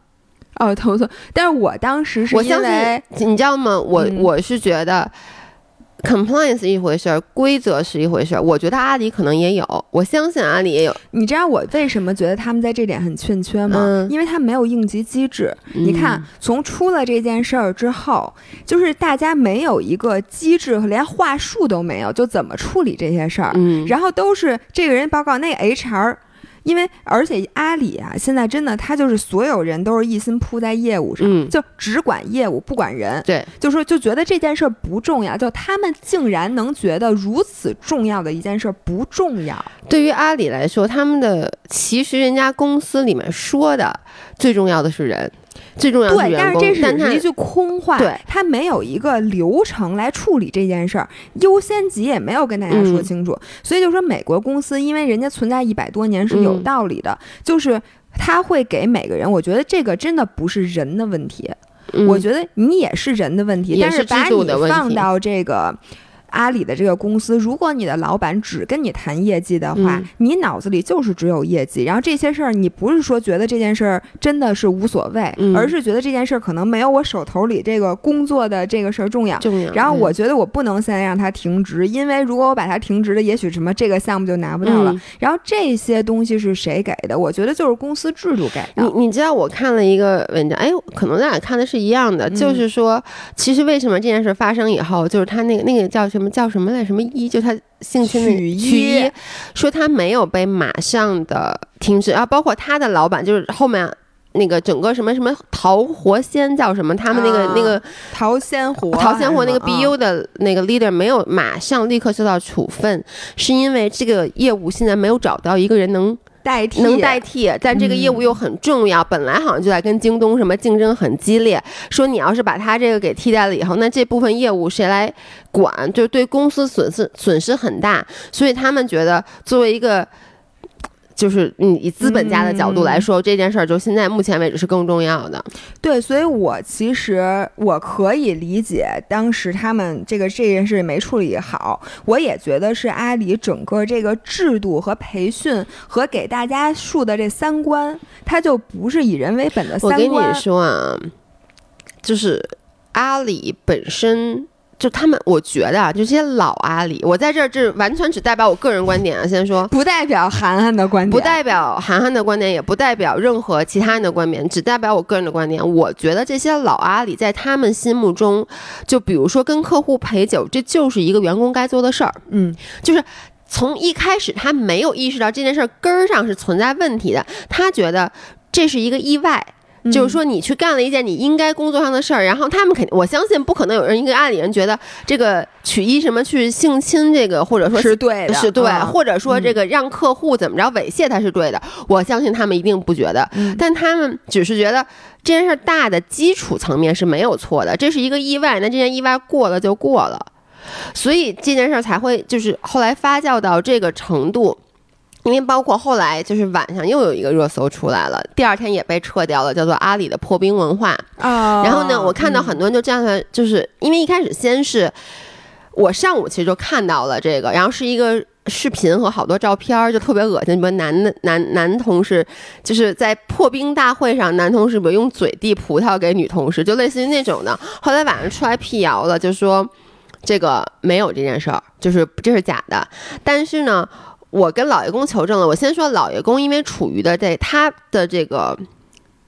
哦，投诉，但是我当时是我相因为信，你知道吗？我、嗯我是觉得 compliance 一回事儿，规则是一回事儿。我觉得阿里可能也有，我相信阿里也有。你知道我为什么觉得他们在这点很欠缺吗？嗯因为他没有应急机制。你看嗯，从出了这件事儿之后，就是大家没有一个机制和连话术都没有，就怎么处理这些事儿，嗯，然后都是这个人报告那个 HR。因为而且阿里啊，现在真的他就是所有人都是一心扑在业务上，嗯就只管业务不管人，对，就说就觉得这件事儿不重要，就他们竟然能觉得如此重要的一件事儿不重要。对于阿里来说，他们的其实人家公司里面说的最重要的是人，最重要的是对，但员工，是这是一句空话，对，他没有一个流程来处理这件事儿，优先级也没有跟大家说嗯清楚，所以就说美国公司，因为人家存在一百多年是有嗯道理的，就是他会给每个人，我觉得这个真的不是人的问题，嗯我觉得你也是人的问题，但是但把你放到这个。阿里的这个公司，如果你的老板只跟你谈业绩的话，嗯你脑子里就是只有业绩，然后这些事儿你不是说觉得这件事儿真的是无所谓，嗯而是觉得这件事儿可能没有我手头里这个工作的这个事儿重要。重要。然后我嗯觉得我不能现在让它停职，因为如果我把它停职了，也许什么这个项目就拿不到了。嗯然后这些东西是谁给的？我觉得就是公司制度给的。你你知道我看了一个文章，哎，可能咱俩看的是一样的，嗯就是说，其实为什么这件事发生以后，就是他那个那个叫什么叫什么来什么一，就他性侵那个曲一说他没有被马上的停止，然后包括他的老板，就是后面。那个整个什么什么桃活仙叫什么？他们那个、啊那个陶仙活，陶仙活那个 BU 的那个 leader 没有马上立刻受到处分，是因为这个业务现在没有找到一个人能代替能代替，但这个业务嗯又很重要，本来好像就在跟京东什么竞争很激烈，说你要是把它这个给替代了以后，那这部分业务谁来管？就对公司损失损失很大，所以他们觉得作为一个。就是你以资本家的角度来说，这件事儿就现在目前为止是更重要的。对，所以我其实我可以理解当时他们这个这件事没处理好，我也觉得是阿里整个这个制度和培训和给大家树的这三观，它就不是以人为本的三观我跟。你说啊，就是阿里本身。就他们，我觉得啊，就这些老阿里，我在这儿这完全只代表我个人观点啊。先说，不代表涵涵的观点，不代表涵涵的观点，也不代表任何其他人的观点，只代表我个人的观点。我觉得这些老阿里在他们心目中，就比如说跟客户陪酒，这就是一个员工该做的事儿。嗯，就是从一开始他没有意识到这件事儿根儿上是存在问题的，他觉得这是一个意外。嗯就是说，你去干了一件你应该工作上的事儿，然后他们肯定，我相信不可能有人一个阿里人觉得这个曲一什么去性侵这个，或者说是对的，是对，嗯或者说这个让客户怎么着猥亵他是对的，我相信他们一定不觉得，嗯。但他们只是觉得这件事儿大的基础层面是没有错的，这是一个意外，那这件意外过了就过了，所以这件事儿才会就是后来发酵到这个程度。因为包括后来就是晚上又有一个热搜出来了，第二天也被撤掉了，叫做阿里的破冰文化。啊。然后呢，我看到很多人就这样的，就是因为一开始先是我上午其实就看到了这个，然后是一个视频和好多照片儿，就特别恶心。什么男的男男同事就是在破冰大会上，男同事比如用嘴递葡萄给女同事，就类似于那种的。后来晚上出来辟谣了，就说这个没有这件事儿，就是这是假的。但是呢，我跟老爷公求证了。我先说老爷公，因为处于的在他的这个。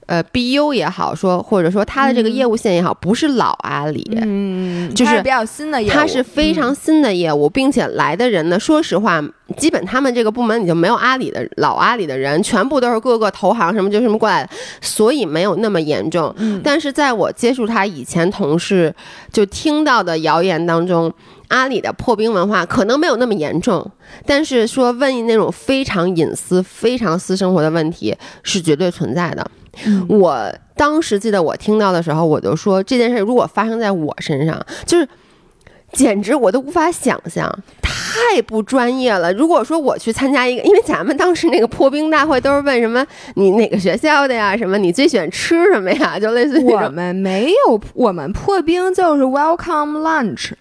呃，BU 也好说，或者说他的这个业务线也好，不是老阿里，嗯，就是比较新的业务，它是非常新的业务，并且来的人呢，说实话，基本他们这个部门已经没有阿里的老阿里的人，全部都是各个投行什么就什么过来的，所以没有那么严重。但是在我接触他以前同事就听到的谣言当中，阿里的破冰文化可能没有那么严重，但是说问那种非常隐私、非常私生活的问题是绝对存在的。我当时记得我听到的时候，我就说这件事如果发生在我身上，就是简直我都无法想象，太不专业了。如果说我去参加一个，因为咱们当时那个破冰大会都是问什么你哪个学校的呀，什么你最喜欢吃什么呀，就类似于我们没有，我们破冰就是 welcome lunch。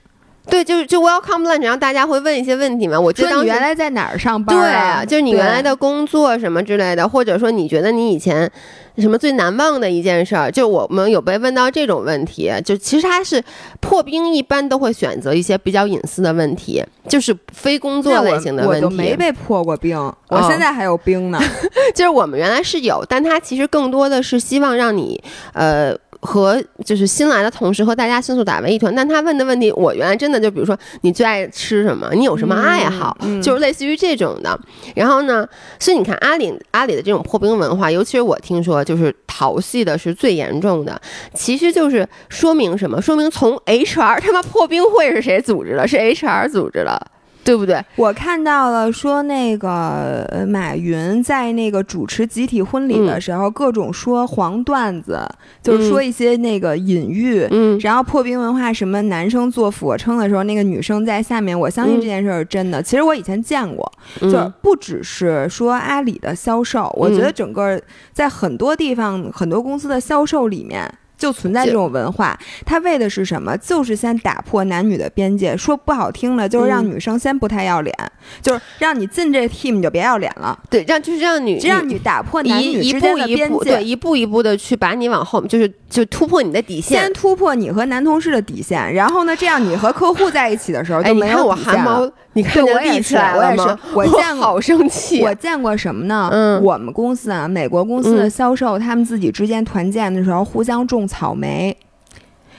对，就是就 welcome lunch，然后大家会问一些问题嘛。我说你原来在哪儿上班？对啊，就是你原来的工作什么之类的，或者说你觉得你以前什么最难忘的一件事儿，就我们有被问到这种问题。就其实他是破冰，一般都会选择一些比较隐私的问题，就是非工作类型的问题。我都没被破过冰，我现在还有冰呢。就是我们原来是有，但他其实更多的是希望让你呃。和就是新来的同事和大家迅速打为一团，但他问的问题，我原来真的就比如说你最爱吃什么，你有什么爱好，就是类似于这种的。然后呢，所以你看阿里阿里的这种破冰文化，尤其是我听说就是淘系的是最严重的，其实就是说明什么？说明从 HR 他妈破冰会是谁组织的？是 HR 组织的。对不对？我看到了，说那个马云在那个主持集体婚礼的时候，各种说黄段子，就是说一些那个隐喻，嗯，然后破冰文化，什么男生做俯卧撑的时候，那个女生在下面。我相信这件事是真的。其实我以前见过，就是不只是说阿里的销售，我觉得整个在很多地方、很多公司的销售里面。就存在这种文化，他为的是什么？就是先打破男女的边界。说不好听了，就是让女生先不太要脸，就是让你进这 team 你就别要脸了。对，让就是让女让你打破男女之间的边界，对，一步一步的去把你往后，就是就突破你的底线。先突破你和男同事的底线，然后呢，这样你和客户在一起的时候就没有底线了。你看我也是，我也是，我见过，好生气。我见过什么呢？嗯，我们公司啊，美国公司的销售，他们自己之间团建的时候，互相种草莓，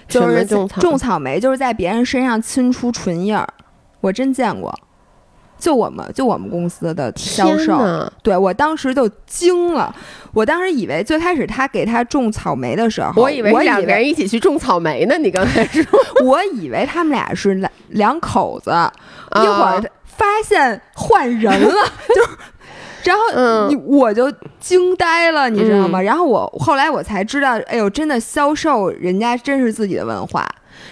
就是种草莓，就是在别人身上亲出唇印儿。我真见过，就我们就我们公司的销售，对我当时就惊了。我当时以为最开始他给他种草莓的时候，我以为两个人一起去种草莓呢。你刚才说，我以为他们俩是两两口子，一会儿发现换人了，就。然后你我就惊呆了，你知道吗？然后我后来我才知道，哎呦，真的销售人家真是自己的文化。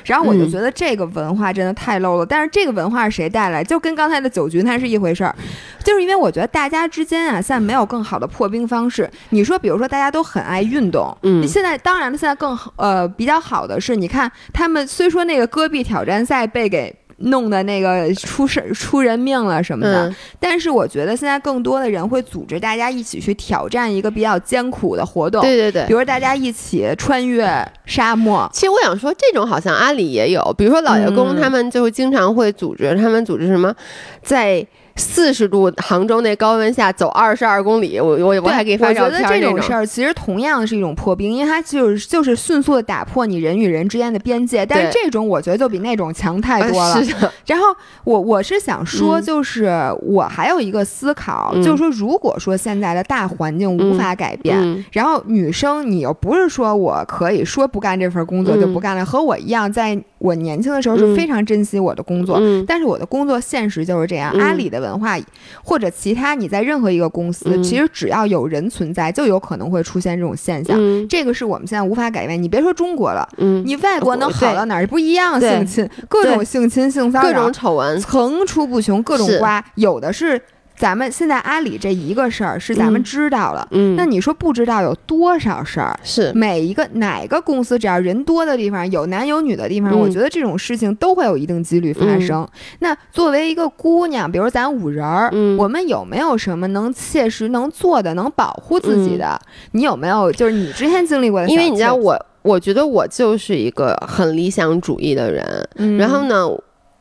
然后我就觉得这个文化真的太 low 了。但是这个文化是谁带来？就跟刚才的酒局它是一回事儿，就是因为我觉得大家之间啊，现在没有更好的破冰方式。你说，比如说大家都很爱运动，嗯，现在当然了，现在更呃比较好的是，你看他们虽说那个戈壁挑战赛被给。弄的那个出事 出人命了什么的，但是我觉得现在更多的人会组织大家一起去挑战一个比较艰苦的活动，对对对，比如大家一起穿越沙漠。其实我想说，这种好像阿里也有，比如说老爷公他们就经常会组织，他们组织什么在。四十度杭州那高温下走二十二公里，我我我还给你发照片。我觉得这种事儿其实同样是一种破冰，因为它就是就是迅速的打破你人与人之间的边界。但是这种我觉得就比那种强太多了。然后我我是想说，就是我还有一个思考，就是说，如果说现在的大环境无法改变，然后女生你又不是说我可以说不干这份工作就不干了，和我一样，在我年轻的时候是非常珍惜我的工作，但是我的工作现实就是这样。阿里的文。化或者其他，你在任何一个公司，其实只要有人存在，就有可能会出现这种现象。这个是我们现在无法改变。你别说中国了，你外国能好到哪儿？不一样，性侵，各种性侵、性骚扰，各种丑闻层出不穷，各种瓜，有的是。咱们现在阿里这一个事儿是咱们知道了，嗯，那你说不知道有多少事儿？是每一个哪个公司只要人多的地方，有男有女的地方，嗯我觉得这种事情都会有一定几率发生。那作为一个姑娘，比如咱五人儿，嗯我们有没有什么能切实能做的，能保护自己的？你有没有就是你之前经历过的因为你知道我，我觉得我就是一个很理想主义的人。嗯，然后呢，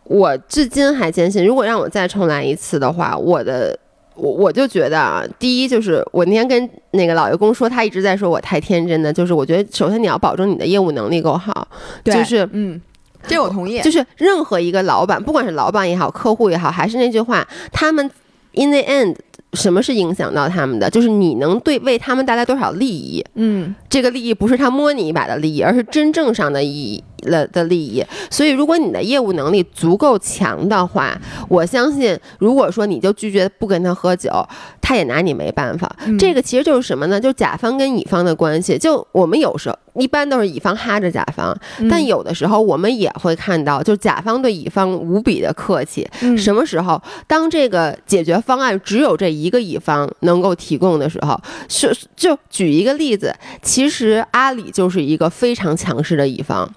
我至今还坚信，如果让我再重来一次的话，我的。我我就觉得啊，第一就是我那天跟那个老员工说，他一直在说我太天真的，就是我觉得首先你要保证你的业务能力够好，对就是嗯，这我同意。就是任何一个老板，不管是老板也好，客户也好，还是那句话，他们 in the end 什么是影响到他们的，就是你能对为他们带来多少利益。嗯这个利益不是他摸你一把的利益，而是真正上的意义了的利益。所以，如果你的业务能力足够强的话，我相信，如果说你就拒绝不跟他喝酒，他也拿你没办法。嗯这个其实就是什么呢？就甲方跟乙方的关系。就我们有时候一般都是乙方哈着甲方，但嗯有的时候我们也会看到，就甲方对乙方无比的客气。嗯什么时候，当这个解决方案只有这一个乙方能够提供的时候，是就举一个例子，其实阿里就是一个非常强势的乙方。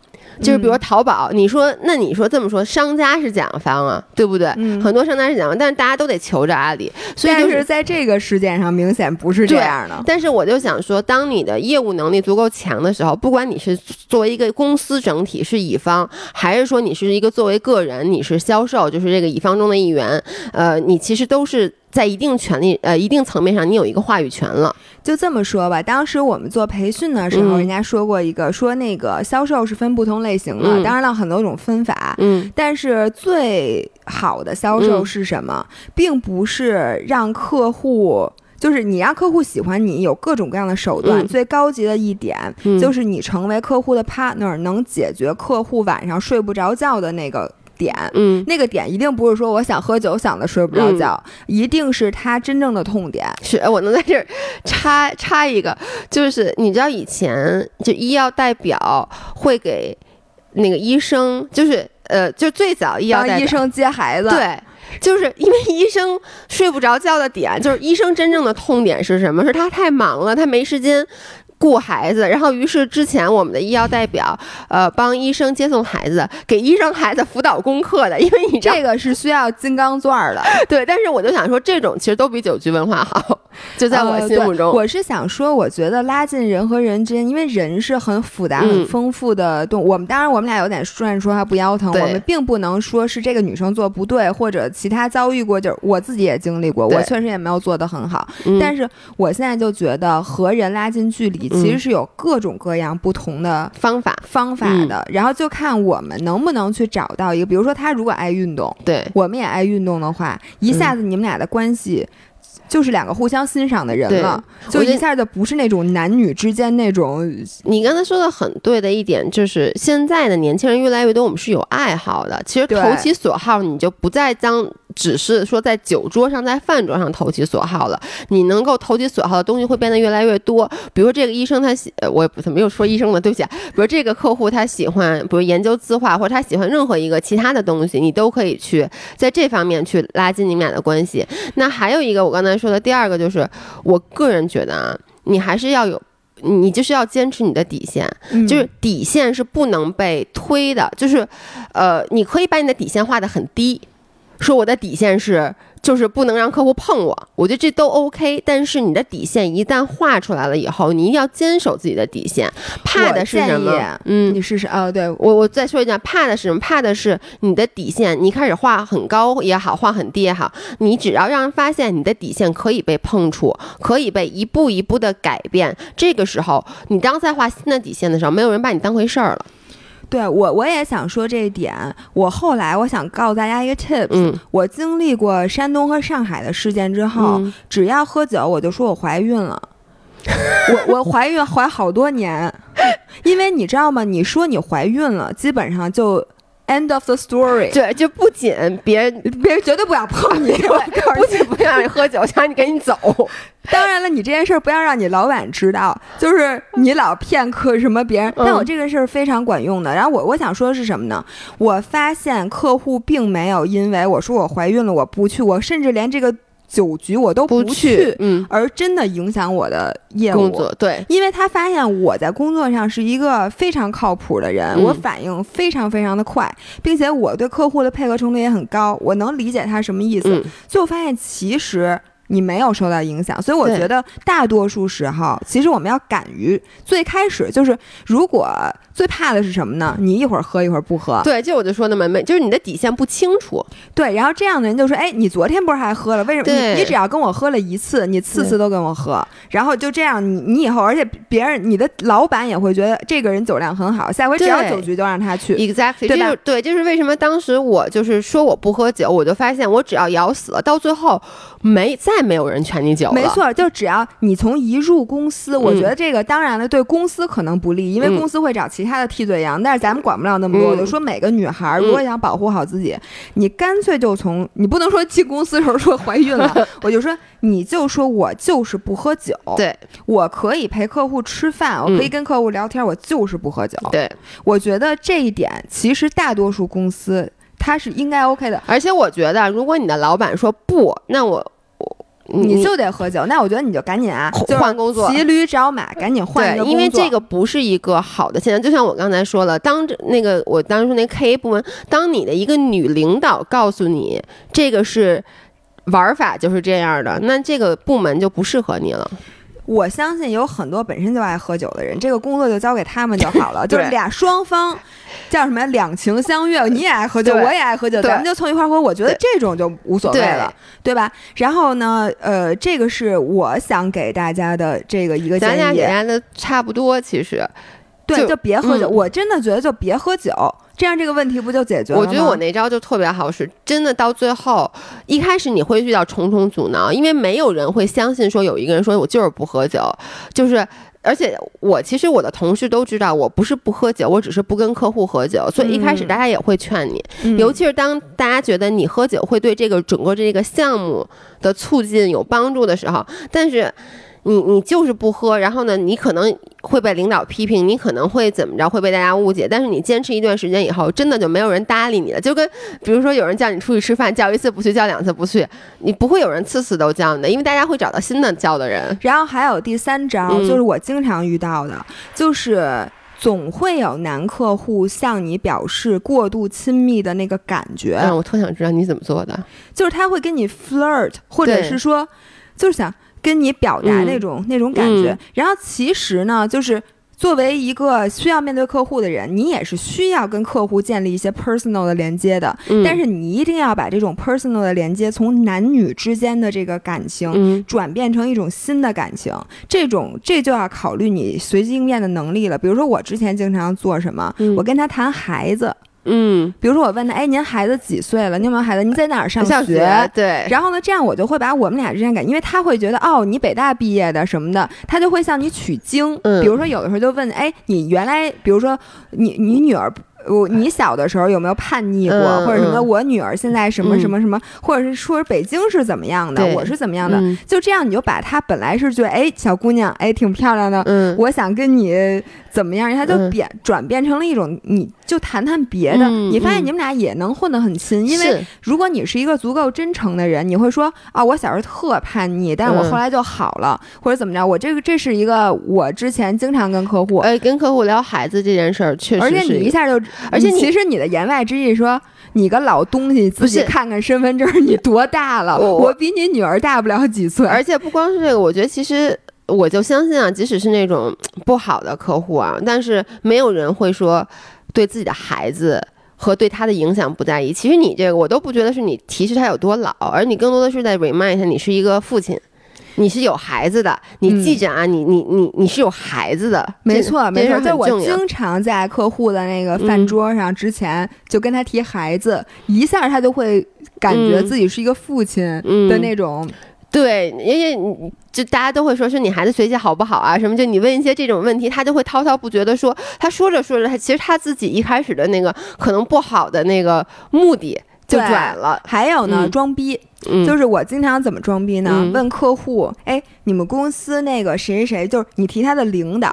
就是比如淘宝，你说那你说这么说，商家是甲方啊，对不对？嗯很多商家是甲方，但是大家都得求着阿里，所以就是在这个事件上，明显不是这样的。但是我就想说，当你的业务能力足够强的时候，不管你是作为一个公司整体是乙方，还是说你是一个作为个人，你是销售，就是这个乙方中的一员，呃，你其实都是在一定权利呃一定层面上，你有一个话语权了。就这么说吧，当时我们做培训的时候，嗯人家说过一个，说那个销售是分不同类型的，嗯当然了，很多种分法。嗯但是最好的销售嗯是什么？并不是让客户，就是你让客户喜欢你，有各种各样的手段。嗯最高级的一点、嗯，就是你成为客户的 partner，能解决客户晚上睡不着觉的那个点。嗯。那个点一定不是说我想喝酒想的睡不着觉，一定是他真正的痛点。是，我能在这儿插插一个，就是你知道以前就医药代表会给那个医生，就是呃，就最早医药代医生接孩子，，对，就是因为医生睡不着觉的点，就是医生真正的痛点是什么？是他太忙了，他没时间。顾孩子，然后于是之前我们的医药代表，呃，帮医生接送孩子，给医生孩子辅导功课的，因为你这个是需要金刚钻儿的。对，但是我就想说，这种其实都比酒局文化好，就在我心目中，我是想说，我觉得拉近人和人之间，因为人是很复杂、嗯很丰富的动物。我们当然，我们俩有点说人说话不腰疼，我们并不能说是这个女生做不对，或者其他遭遇过，就是我自己也经历过，我确实也没有做得很好。嗯但是我现在就觉得和人拉近距离，其实是有各种各样不同的。方法，方法嗯的，然后就看我们能不能去找到一个，比如说他如果爱运动，对，我们也爱运动的话，一下子你们俩的关系就是两个互相欣赏的人了，就一下就不是那种男女之间那种，你刚才说的很对的一点，就是现在的年轻人越来越多，我们是有爱好的。其实投其所好，你就不再当只是说在酒桌上、在饭桌上投其所好了。你能够投其所好的东西会变得越来越多。比如说这个医生他喜，呃我怎么又说医生了，对不起啊。比如这个客户他喜欢，比如研究字画，或者他喜欢任何一个其他的东西，你都可以去在这方面去拉近你们俩的关系。那还有一个我刚才说的第二个，就是我个人觉得啊，你还是要有。你就是要坚持你的底线，嗯就是底线是不能被推的，就是，呃，你可以把你的底线画得很低，说我的底线是就是不能让客户碰我，我觉得这都 OK。但是你的底线一旦画出来了以后，你一定要坚守自己的底线。怕的是什么？嗯你，试试哦，对，我我再说一遍，怕的是什么？怕的是你的底线，你一开始画很高也好，画很低也好，你只要让人发现你的底线可以被碰触，可以被一步一步的改变，这个时候，你当在画新的底线的时候，没有人把你当回事儿了。对我我也想说这一点。我后来我想告诉大家一个 tip，、嗯，我经历过山东和上海的事件之后，嗯只要喝酒，我就说我怀孕了。我我怀孕怀好多年，因为你知道吗？你说你怀孕了，基本上就 end of the story，对，就不仅别人 别人绝对不想碰你。我告诉不仅不让你喝酒，想让你赶紧走。当然了，你这件事儿不要让你老板知道，就是你老骗客什么别人。嗯但我这个事儿非常管用的。然后我我想说的是什么呢？我发现客户并没有因为我说我怀孕了我不去，我甚至连这个酒局我都不去，嗯，而真的影响我的业务工作。对，因为他发现我在工作上是一个非常靠谱的人，嗯我反应非常非常的快，并且我对客户的配合程度也很高，我能理解他什么意思。嗯，最后发现其实。你没有受到影响，所以我觉得大多数时候，其实我们要敢于最开始就是，如果最怕的是什么呢？你一会儿喝一会儿不喝，对，就我就说那么，没就是你的底线不清楚，对，然后这样的人就说：“哎，你昨天不是还喝了？为什么？你你只要跟我喝了一次，你次次都跟我喝，然后就这样，你你以后，而且别人你的老板也会觉得这个人酒量很好，下回只要酒局就让他去。Exactly，对吧？对就是对，这是为什么当时我就是说我不喝酒，我就发现我只要咬死了，到最后没再没有人劝你酒了。没，错，就只要你从一入公司，我觉得这个当然了，对公司可能不利，因为嗯。公司会找其他的替罪羊，但是咱们管不了那么多。我嗯就说每个女孩儿如果想保护好自己，你干脆就从你不能说进公司的时候说怀孕了，我就说你就说我就是不喝酒，对我可以陪客户吃饭，我可以嗯跟客户聊天，我就是不喝酒。对，我觉得这一点其实大多数公司它是应该 OK 的，而且我觉得，如果你的老板说不，那我我你就得喝酒。那我觉得你就赶紧啊，换工作骑驴找马，赶紧换一个对，因为这个不是一个好的现象。就像我刚才说了，当这那个我当时说那 K 部门，当你的一个女领导告诉你这个是玩法就是这样的，那这个部门就不适合你了。我相信有很多本身就爱喝酒的人，这个工作就交给他们就好了，就是俩双方叫什么两情相悦，你也爱喝酒，我也爱喝酒，咱们就凑一块儿喝。我觉得这种就无所谓了，对吧？然后呢，呃，这个是我想给大家的这个一个咱俩建议，给大家的差不多，其实对，就就别喝酒。嗯我真的觉得就别喝酒，这样这个问题不就解决了吗？我觉得我那招就特别好使，真的到最后，一开始你会遇到重重阻挠，因为没有人会相信说有一个人说我就是不喝酒，就是。而且我其实我的同事都知道我不是不喝酒，我只是不跟客户喝酒，所以一开始嗯大家也会劝你，嗯尤其是当大家觉得你喝酒会对这个整个这个项目的促进有帮助的时候，但是你你就是不喝，然后呢，你可能会被领导批评，你可能会怎么着，会被大家误解。但是你坚持一段时间以后，真的就没有人搭理你了。就跟比如说有人叫你出去吃饭，叫一次不去，叫两次不去，你不会有人次次都叫你的，因为大家会找到新的叫的人。然后还有第三招，嗯就是我经常遇到的，就是总会有男客户向你表示过度亲密的那个感觉，嗯，我特想知道你怎么做的。就是他会跟你 flirt，或者是说，就是想跟你表达嗯那种、那种感觉。嗯然后其实呢，就是。作为一个需要面对客户的人，你也是需要跟客户建立一些 personal 的连接的。嗯，但是你一定要把这种 personal 的连接从男女之间的这个感情嗯转变成一种新的感情，这种这就要考虑你随机应变的能力了。比如说我之前经常做什么，嗯我跟他谈孩子，嗯，比如说我问他，哎，您孩子几岁了？您有没有孩子？您在哪儿上上学对，然后呢，这样我就会把我们俩之间感，因为他会觉得哦，你北大毕业的什么的，他就会向你取经。嗯比如说有的时候就问，哎，你原来，比如说你你女儿。我你小的时候有没有叛逆过，嗯或者什么？嗯我女儿现在什么嗯什么什么，或者是说北京是怎么样的，我是怎么样的？嗯就这样，你就把她本来是觉得哎小姑娘哎挺漂亮的，嗯，我想跟你怎么样，他就嗯变、转变成了一种，你就谈谈别的，嗯你发现嗯你们俩也能混得很亲，因为如果你是一个足够真诚的人，你会说啊，我小时候特叛逆，但是我嗯后来就好了，或者怎么着。我这个这是一个我之前经常跟客户，哎，跟客户聊孩子这件事儿，确实而且是你一下就，而且其实你的言外之意说。你个老东西，自己看看身份证，你多大了？我我比你女儿大不了几岁。而且不光是这个，我觉得其实我就相信啊，即使是那种不好的客户啊，但是没有人会说对自己的孩子。和对他的影响不在意。其实你这个，我都不觉得是你提示他有多老，而你更多的是在 remind 他，你是一个父亲，你是有孩子的。你记着啊，你你你你是有孩子的。嗯没错，没错，这事就我经常在客户的那个饭嗯桌上之前就跟他提孩子，一下他就会感觉嗯自己是一个父亲嗯的那种。对，因为你就大家都会说说你孩子学习好不好啊什么，就你问一些这种问题，他就会滔滔不绝的说，他说着说着，他其实他自己一开始的那个可能不好的那个目的就转了。还有呢，嗯装逼，就是我经常怎么装逼呢？问客户，哎，你们公司那个谁谁谁，就是你提他的领导，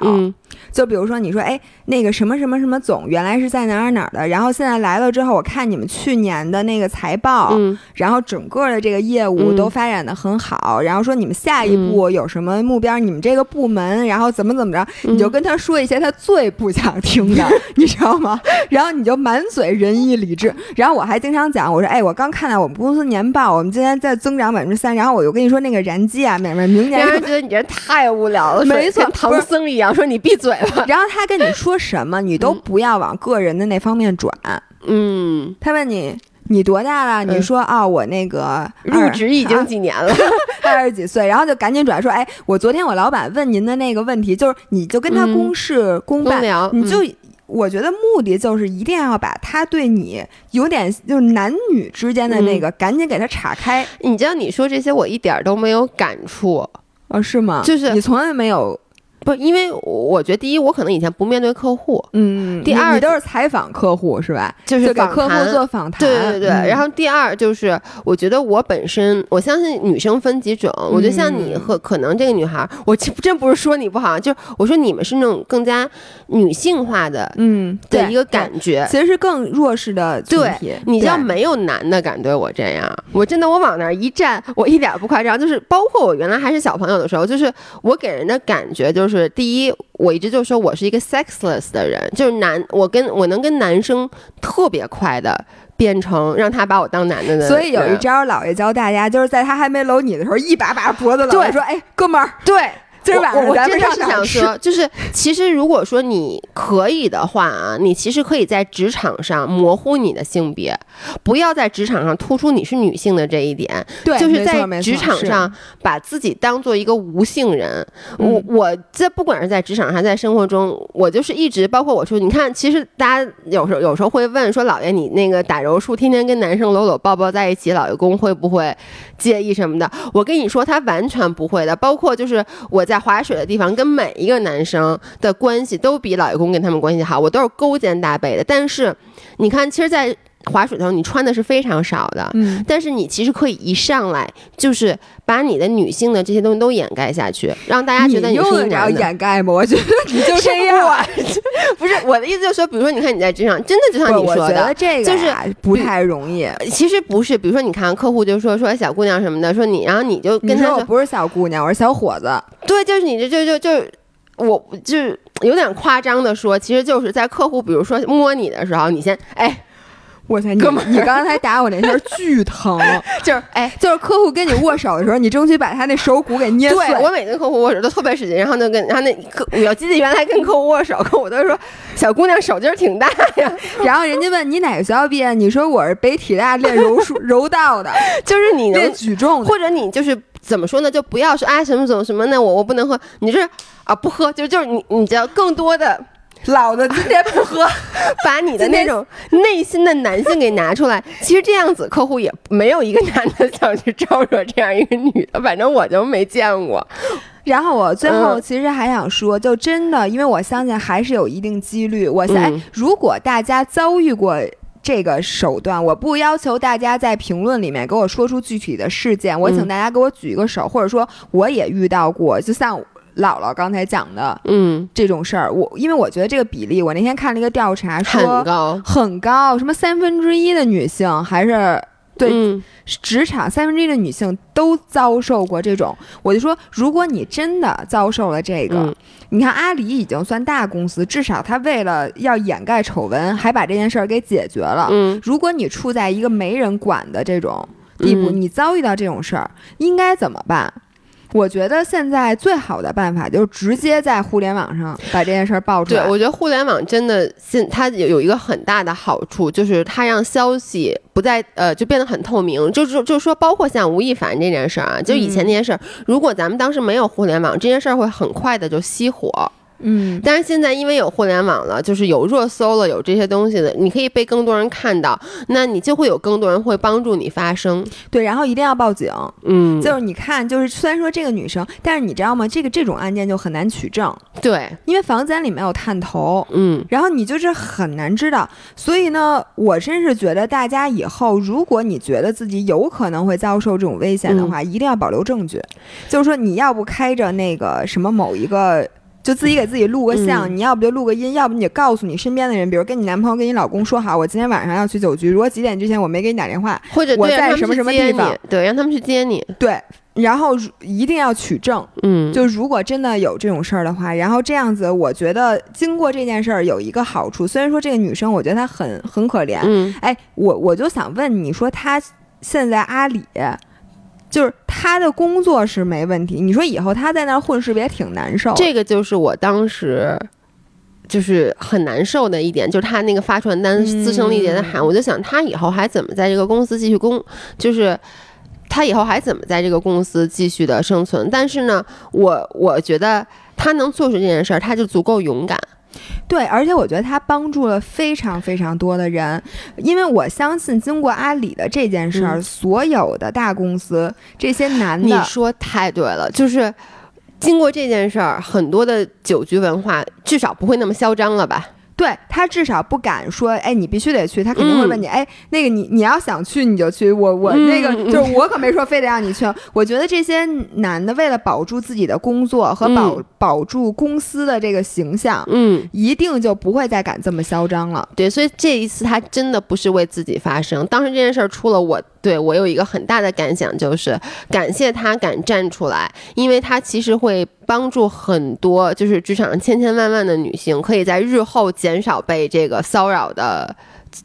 就比如说你说，哎，那个什么什么什么总，原来是在哪儿哪儿的，然后现在来了之后，我看你们去年的那个财报，然后整个的这个业务都发展的很好，然后说你们下一步有什么目标？你们这个部门，然后怎么怎么着，你就跟他说一些他最不想听的，你知道吗？然后你就满嘴仁义礼智，然后我还经常讲，我说，哎，我刚看到我们公司年报，我们今天再增长百分之三，然后我就跟你说那个燃机啊，明明明年，让人觉得你这太无聊了，没错，唐僧一样，说你闭嘴吧。然后他跟你说什么，你都不要往个人的那方面转。嗯，他问你你多大了，你说啊，我那个入职已经几年了，二十几岁，然后就赶紧转说，哎，我昨天我老板问您的那个问题，就是你就跟他公事公办，你就。我觉得目的就是一定要把他对你有点就是男女之间的那个赶紧给他岔开。你知道你说这些我一点都没有感触，哦，是吗？就是你从来没有。不，因为我觉得第一，我可能以前不面对客户，嗯，第二，你都是采访客户是吧？就是给客户做访谈，对对对。然后第二就是，我觉得我本身，我相信女生分几种，我觉得像你和可能这个女孩，我真不是说你不好，就我说你们是那种更加女性化的，嗯，的一个感觉，其实是更弱势的群体。你知道没有男的敢对我这样，我真的我往那儿一站，我一点不夸张，就是包括我原来还是小朋友的时候，就是我给人的感觉就是。是第一，我一直就说我是一个 sexless 的人，就是男，我跟我能跟男生特别快的变成让他把我当男的的。所以有一招，姥爷教大家，就是在他还没搂你的时候，一把把脖子搂住，说：“哎，哥们儿，对。”今儿晚上咱们是想说，就是其实如果说你可以的话啊，你其实可以在职场上模糊你的性别，不要在职场上突出你是女性的这一点。对，就是在职场上把自己当做一个无性人。我我在不管是在职场上，在生活中，我就是一直包括我说，你看，其实大家有时候有时候会问说，老爷你那个打柔术，天天跟男生搂搂抱抱在一起，老爷公会不会介意什么的？我跟你说，他完全不会的。包括就是我。在划水的地方，跟每一个男生的关系都比老爷公跟他们关系好，我都是勾肩搭背的。但是，你看，其实，在划水的时候，你穿的是非常少的，嗯，但是你其实可以一上来就是把你的女性的这些东西都掩盖下去，让大家觉得你是要掩盖吗？我觉得你就这样，不是我的意思，就是说，比如说，你看你在职场，真的就像你说的，这个就是不太容易。其实不是，比如说，你看客户就说说小姑娘什么的，说你，然后你就跟他说，我不是小姑娘，我是小伙子。对，就是你这就就就我就是有点夸张的说，其实就是在客户比如说摸你的时候，你先哎。我操，哥们儿，你刚才打我那下 巨疼，就是哎，就是客户跟你握手的时候，你争取把他那手骨给捏碎。对我每次客户握手都特别使劲，然后呢跟然后那客我记得原来跟客户握手，客户都说小姑娘手劲儿挺大呀。然后人家问你哪个学校毕业，你说我是北体大练柔术柔道的，就是你练举重，或者你就是怎么说呢？就不要说啊什么什么什么呢？我我不能喝，你是啊不喝，就就是你你要更多的。老子今天不喝，把你的那种内心的男性给拿出来。其实这样子，客户也没有一个男的想去招惹这样一个女的，反正我就没见过。然后我最后其实还想说，就真的，因为我相信还是有一定几率。我想，如果大家遭遇过这个手段，我不要求大家在评论里面给我说出具体的事件，我请大家给我举一个手，或者说我也遇到过，就像。姥姥刚才讲的，嗯，这种事儿，我因为我觉得这个比例，我那天看了一个调查，说很高，很高，什么三分之一的女性还是对职场三分之一的女性都遭受过这种，我就说，如果你真的遭受了这个，你看阿里已经算大公司，至少他为了要掩盖丑闻，还把这件事儿给解决了。嗯，如果你处在一个没人管的这种地步，你遭遇到这种事儿，应该怎么办？我觉得现在最好的办法就是直接在互联网上把这件事儿爆出来。对，我觉得互联网真的现它有有一个很大的好处，就是它让消息不再呃就变得很透明。就是就是说，包括像吴亦凡这件事儿啊，就以前那件事儿，如果咱们当时没有互联网，这件事儿会很快的就熄火。嗯，但是现在因为有互联网了，就是有热搜了，有这些东西的，你可以被更多人看到，那你就会有更多人会帮助你发声。对，然后一定要报警。嗯，就是你看，就是虽然说这个女生，但是你知道吗？这个这种案件就很难取证，对，因为房间里没有探头。嗯，然后你就是很难知道，所以呢，我真是觉得大家以后，如果你觉得自己有可能会遭受这种危险的话，一定要保留证据。就是说，你要不开着那个什么某一个，就自己给自己录个像，你要不就录个音，要不你就告诉你身边的人，比如跟你男朋友、跟你老公说好，我今天晚上要去酒局，如果几点之前我没给你打电话，或者我在什么什么地方，对，让他们去接你。对，然后如一定要取证。嗯，就如果真的有这种事儿的话，然后这样子，我觉得经过这件事儿有一个好处，虽然说这个女生我觉得她很很可怜，嗯，哎，我我就想问你说，她现在阿里，就是他的工作是没问题，你说以后他在那儿混是不是也挺难受？这个就是我当时。就是很难受的一点，就是他那个发传单嘶声力竭的喊，我就想他以后还怎么在这个公司继续工，就是他以后还怎么在这个公司继续的生存？但是呢，我我觉得他能做出这件事儿，他就足够勇敢。对，而且我觉得他帮助了非常非常多的人，因为我相信经过阿里的这件事儿，嗯所有的大公司这些男的你的，说太对了，就是经过这件事儿，很多的酒局文化至少不会那么嚣张了吧？对他至少不敢说，哎，你必须得去，他肯定会嗯问你，哎，那个你你要想去你就去，我我那个嗯就是我可没说非得让你去。我觉得这些男的为了保住自己的工作和保、嗯保住公司的这个形象，嗯，一定就不会再敢这么嚣张了。对，所以这一次他真的不是为自己发声。当时这件事儿出了我，对我有一个很大的感想，就是感谢他敢站出来，因为他其实会帮助很多，就是职场上千千万万的女性，可以在日后减少被这个骚扰的，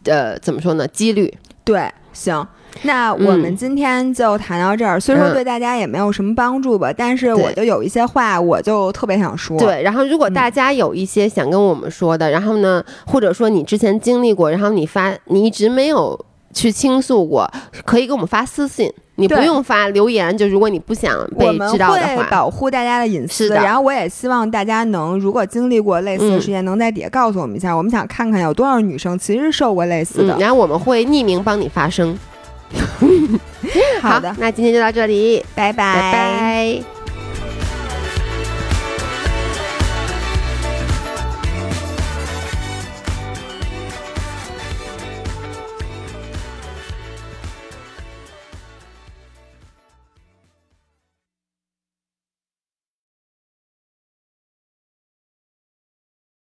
呃，怎么说呢，几率。对，行。那我们嗯今天就谈到这儿，虽说嗯对大家也没有什么帮助吧，但是我就有一些话，我就特别想说。对，然后如果嗯大家有一些想跟我们说的，然后呢，或者说你之前经历过，然后你发你一直没有去倾诉过，可以给我们发私信，你不用发留言。就如果你不想我被们知道的会话，保护大家的隐私，的然后我也希望大家能，如果经历过类似的事件，能在底下告诉我们一下，我们想看看有多少女生其实受过类似的。嗯，然后我们会匿名帮你发声。好的，那今天就到这里，拜。拜拜